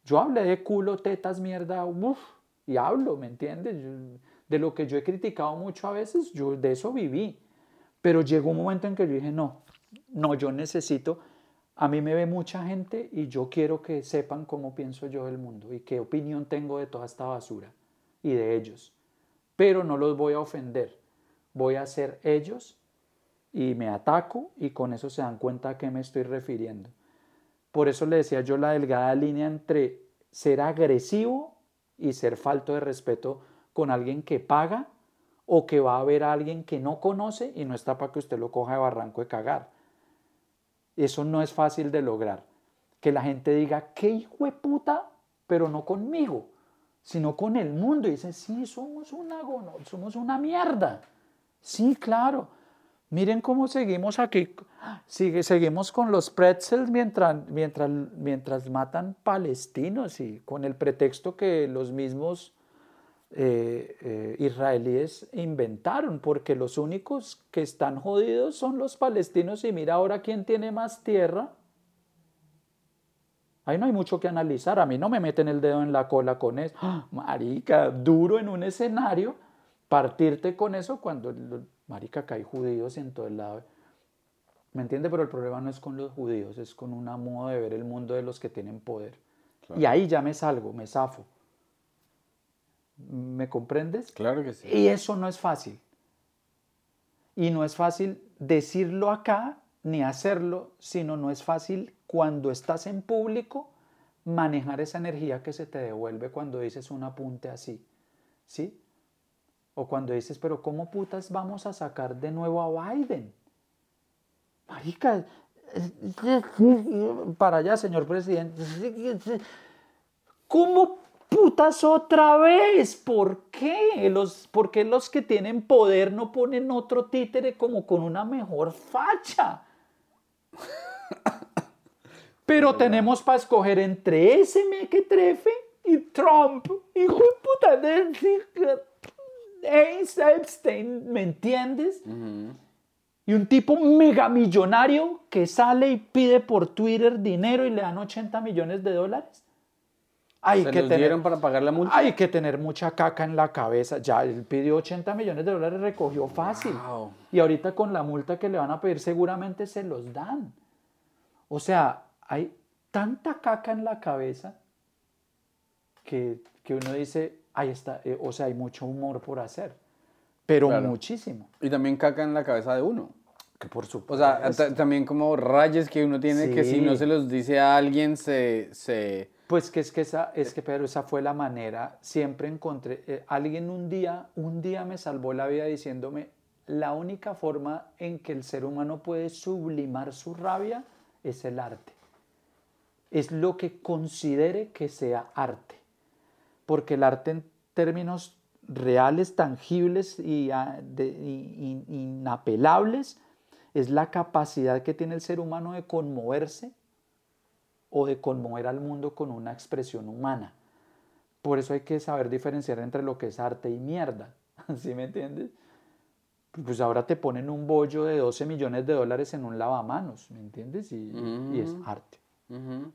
yo hablé de culo, tetas, mierda, uff, y hablo, ¿me entiendes? De lo que yo he criticado mucho a veces, yo de eso viví. Pero llegó un momento en que yo dije, no, no, yo necesito, a mí me ve mucha gente y yo quiero que sepan cómo pienso yo del mundo y qué opinión tengo de toda esta basura y de ellos. Pero no los voy a ofender, voy a ser ellos y me ataco y con eso se dan cuenta a qué me estoy refiriendo. Por eso le decía yo la delgada línea entre ser agresivo y ser falto de respeto con alguien que paga o que va a ver a alguien que no conoce y no está para que usted lo coja de barranco de cagar. Eso no es fácil de lograr. Que la gente diga, qué hijo de puta, pero no conmigo, sino con el mundo. Y dice, sí, somos una, somos una mierda. Sí, claro. Miren cómo seguimos aquí. Sigue, seguimos con los pretzels mientras, mientras, mientras matan palestinos y con el pretexto que los mismos eh, eh, israelíes inventaron, porque los únicos que están jodidos son los palestinos y mira ahora quién tiene más tierra. Ahí no hay mucho que analizar, a mí no me meten el dedo en la cola con eso. ¡Ah! Marica, duro en un escenario, partirte con eso cuando, marica, acá hay judíos en todo el lado. ¿Me entiende? Pero el problema no es con los judíos, es con una modo de ver el mundo de los que tienen poder. Y ahí ya me salgo, me zafo. ¿Me comprendes?
Claro que sí.
Y eso no es fácil. Y no es fácil decirlo acá ni hacerlo, sino no es fácil cuando estás en público manejar esa energía que se te devuelve cuando dices un apunte así. ¿Sí? O cuando dices, pero ¿cómo putas vamos a sacar de nuevo a Biden? Marica, para allá, señor presidente. ¿Cómo putas otra vez? ¿Por qué? Los, ¿Por qué los que tienen poder no ponen otro títere como con una mejor facha? Pero tenemos para escoger entre ese mequetrefe y Trump. Hijo de puta de Epstein, ¿me entiendes? Y un tipo megamillonario que sale y pide por Twitter dinero y le dan 80 millones de dólares. Hay
¿Se
que
los
tener,
dieron para pagar la multa?
hay que tener mucha caca en la cabeza. Ya él pidió 80 millones de dólares, recogió fácil.
Wow.
Y ahorita con la multa que le van a pedir seguramente se los dan. O sea, hay tanta caca en la cabeza que, que uno dice, ahí está, eh, o sea, hay mucho humor por hacer. Pero
Claro.
muchísimo.
Y también caca en la cabeza de uno.
Que por
O
supuesto.
sea, ta- también como rayes que uno tiene que si no se los dice a alguien se... se...
Pues que es que esa, es que Pedro, esa fue la manera, siempre encontré, eh, alguien un día, un día me salvó la vida diciéndome, la única forma en que el ser humano puede sublimar su rabia es el arte. Es lo que considere que sea arte. Porque el arte en términos reales, tangibles y, ah, de- y- y- inapelables es la capacidad que tiene el ser humano de conmoverse o de conmover al mundo con una expresión humana. Por eso hay que saber diferenciar entre lo que es arte y mierda. ¿Sí me entiendes? Pues ahora te ponen un bollo de 12 millones de dólares en un lavamanos, ¿me entiendes? Y, y es arte.
Ujú.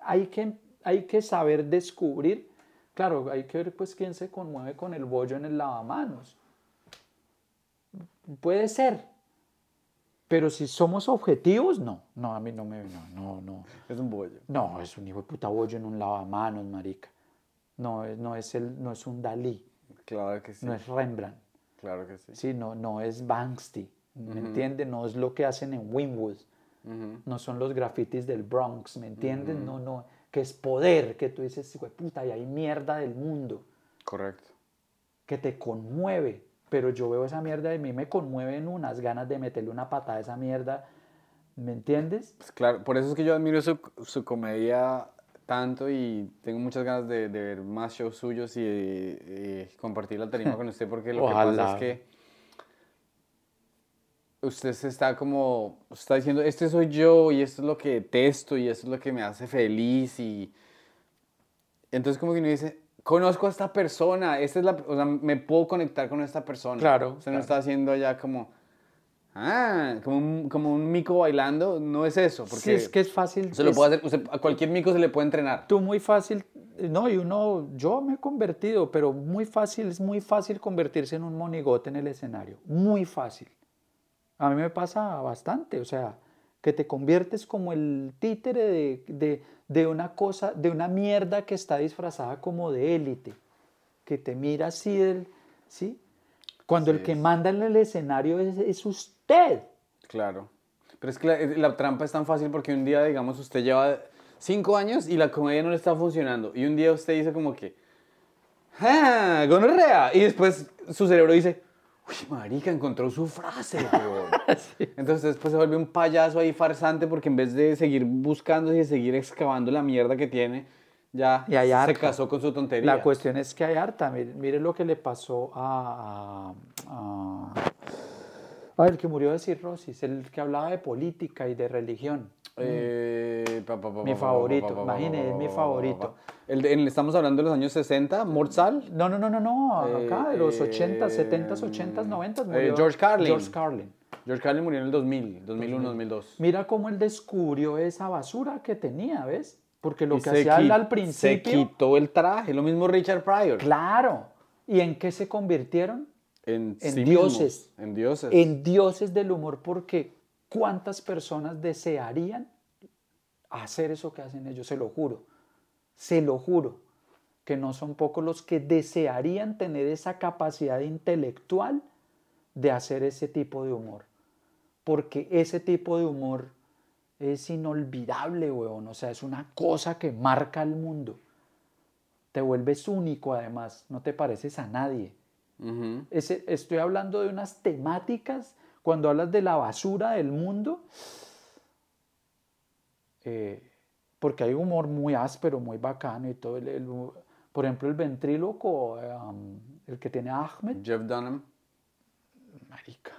Hay que, hay que saber descubrir, claro, hay que ver pues quién se conmueve con el bollo en el lavamanos. Puede ser, pero si somos objetivos, no, no, a mí no me, no, no, no.
Es un bollo.
No, es un hijo de puta bollo en un lavamanos, marica. No, no, es, el, no es un Dalí,
Claro que sí.
no es Rembrandt,
Claro que sí.
sí, no, no es Banksy, ¿me entiende? No es lo que hacen en Winwood. No son los grafitis del Bronx, ¿me entiendes? No, no, que es poder, que tú dices, puta, y hay mierda del mundo.
Correcto.
Que te conmueve. Pero yo veo esa mierda y a mí me conmueven unas ganas de meterle una patada a esa mierda. ¿Me entiendes?
Pues claro, por eso es que yo admiro su, su comedia tanto y tengo muchas ganas de, de ver más shows suyos y, y compartir la tarima con usted porque lo que pasa es que usted se está como, está diciendo, este soy yo y esto es lo que detesto y esto es lo que me hace feliz y entonces como que uno dice, conozco a esta persona, esta es la, o sea, me puedo conectar con esta persona.
Claro,
Usted no
claro.
está haciendo allá como, ah, como un, como un mico bailando, no es eso, porque
Sí, es que es fácil.
se lo
es-
puede hacer, usted- a cualquier mico se le puede entrenar.
Tú muy fácil, no, y uno, yo me he convertido, pero muy fácil, es muy fácil convertirse en un monigote en el escenario, muy fácil. A mí me pasa bastante, o sea, que te conviertes como el títere de, de, de una cosa, de una mierda que está disfrazada como de élite, que te mira así, del, ¿sí? Cuando el que manda en el escenario es, es usted.
Claro. Pero es que la, la trampa es tan fácil porque un día, digamos, usted lleva cinco años y la comedia no le está funcionando. Y un día usted dice como que, ¡ah! ¡Gonorrea! Y después su cerebro dice, ¡Uy, marica, encontró su frase! weón". Entonces después se vuelve un payaso ahí farsante porque en vez de seguir buscando y de seguir excavando la mierda que tiene, ya
Y
se casó con su tontería.
La cuestión es que hay harta. Mire, mire lo que le pasó a, a, a- a el que murió de cirrosis, el que hablaba de política y de religión.
Eh, pa, pa, pa,
Mi favorito,
pa,
es mi favorito.
El de- en- estamos hablando de los años 60, Mortal.
No, no, no, no, no. Acá de los
Eh,
80, 70, 80, 90
eh,
murió.
George Carlin.
George Carlin.
George Carlin murió en el 2000, 2001, 2002.
Mira cómo él descubrió esa basura que tenía, ¿ves? Porque lo
Y
que
se
hacía él al
Se
principio.
quitó el traje, lo mismo Richard Pryor.
Claro. ¿Y en qué se convirtieron?
En,
En
sí
dioses.
mismo, En dioses.
en dioses del humor porque cuántas personas desearían hacer eso que hacen ellos, se lo juro, se lo juro, que no son pocos los que desearían tener esa capacidad intelectual de hacer ese tipo de humor, porque ese tipo de humor es inolvidable, weón, o sea, es una cosa que marca al mundo, te vuelves único además, no te pareces a nadie. Ese- estoy hablando de unas temáticas, cuando hablas de la basura del mundo, eh, porque hay humor muy áspero, muy bacano y todo. el- el por ejemplo, el ventríloco, um, el que tiene Ahmed,
Jeff Dunham.
marica,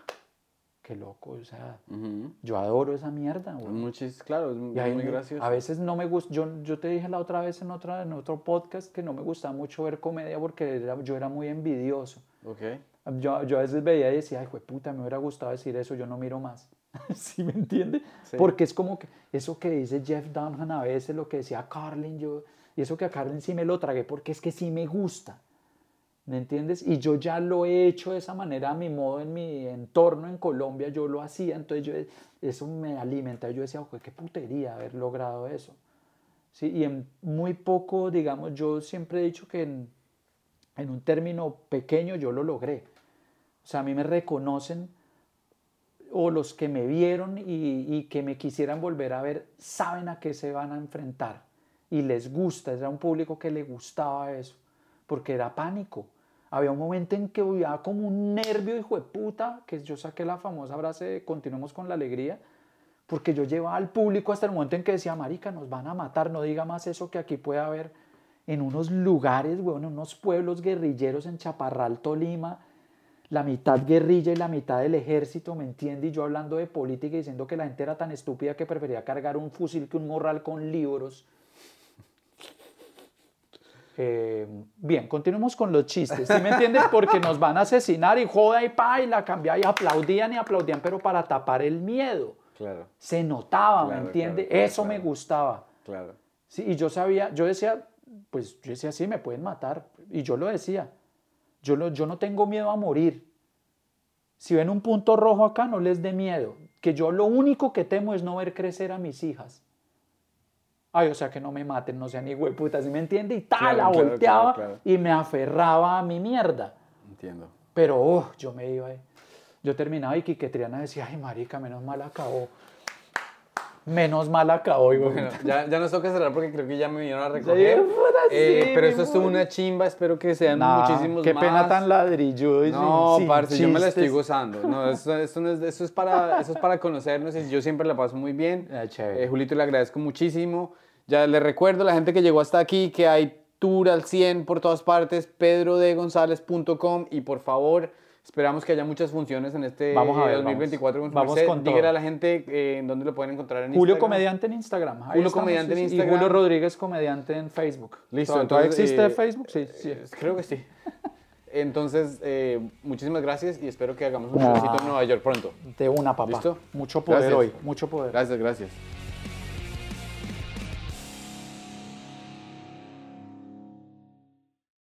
qué loco, o sea,
Ujú.
yo adoro esa mierda, güey.
Muchis- claro, es muy
me-
gracioso.
A veces no me gusta, yo, yo te dije la otra vez en, otra, en otro podcast que no me gustaba mucho ver comedia porque era- yo era muy envidioso.
Ok.
Yo, yo a veces veía y decía, ay, puta, me hubiera gustado decir eso, yo no miro más. ¿Sí me entiende?
Sí.
Porque es como que eso que dice Jeff Dunham a veces, lo que decía Carlin, yo, y eso que a Carlin sí me lo tragué porque es que sí me gusta. ¿Me entiendes? Y yo ya lo he hecho de esa manera a mi modo en mi entorno en Colombia, yo lo hacía, entonces yo, eso me alimenta. Yo decía, "Jue, qué putería haber logrado eso. Sí, y en muy poco, digamos, yo siempre he dicho que en, en un término pequeño yo lo logré. O sea, a mí me reconocen o los que me vieron y, que me quisieran volver a ver saben a qué se van a enfrentar y les gusta, era un público que le gustaba eso, porque era pánico. Había un momento en que había como un nervio, hijo de puta, que yo saqué la famosa frase de continuemos con la alegría, porque yo llevaba al público hasta el momento en que decía, marica, nos van a matar, no diga más eso que aquí puede haber en unos lugares, weón, en unos pueblos guerrilleros en Chaparral, Tolima, la mitad guerrilla y la mitad del ejército, ¿me entiende? Y yo hablando de política y diciendo que la gente era tan estúpida que prefería cargar un fusil que un morral con libros. Eh, bien, continuemos con los chistes, ¿sí me entiendes? Porque nos van a asesinar y joda y pa, y la cambiaba y aplaudían y aplaudían, pero para tapar el miedo.
Claro,
Se notaba,
Claro,
¿me entiende?
claro,
Eso me gustaba.
claro.
Sí, y yo sabía, yo decía, pues yo decía, sí, me pueden matar. Y yo lo decía, yo, lo- yo no tengo miedo a morir. Si ven un punto rojo acá, no les dé miedo. Que yo lo único que temo es no ver crecer a mis hijas. Ay, o sea, que no me maten, no sean ni ¿sí me entiende? Y tal,
Claro,
la
claro,
volteaba
claro,
y me aferraba a mi mierda.
Entiendo.
Pero oh, yo me iba ahí. Yo terminaba y Quique Triana decía, ay, marica, menos mal acabó. Menos mal acabó, güey.
Bueno, ya, ya nos toca cerrar porque creo que ya me vinieron a recoger.
puta,
Eh,
sí,
pero esto estuvo una chimba, espero que sean
Nah,
muchísimos
Qué
más.
pena tan ladrilludo y
No,
sin-
parce, yo me la estoy gozando. No, esto, esto no es, esto es para, esto es para conocernos y yo siempre la paso muy bien.
Ah.
Eh, Julito, le agradezco muchísimo. Ya le recuerdo a la gente que llegó hasta aquí que hay tour al 100 por todas partes, pedrodegonzalez.com y por favor, esperamos que haya muchas funciones en este
Vamos a ver,
2024 con su
vamos
merced.
con todo.
Dígale a la gente eh, en dónde lo pueden encontrar en
Julio
Instagram.
Comediante en Instagram. ahí
Julio
estamos,
Comediante en
sí.
Instagram.
Y Julio Rodríguez Comediante en Facebook.
Listo,
¿Todavía todavía
entonces,
existe
eh,
Facebook? Sí, sí.
Eh, Creo que sí. Entonces, eh, muchísimas gracias y espero que hagamos un
Ah.
en Nueva York pronto.
De una, papá.
¿Listo?
Mucho poder
Gracias.
hoy, mucho poder.
Gracias, gracias.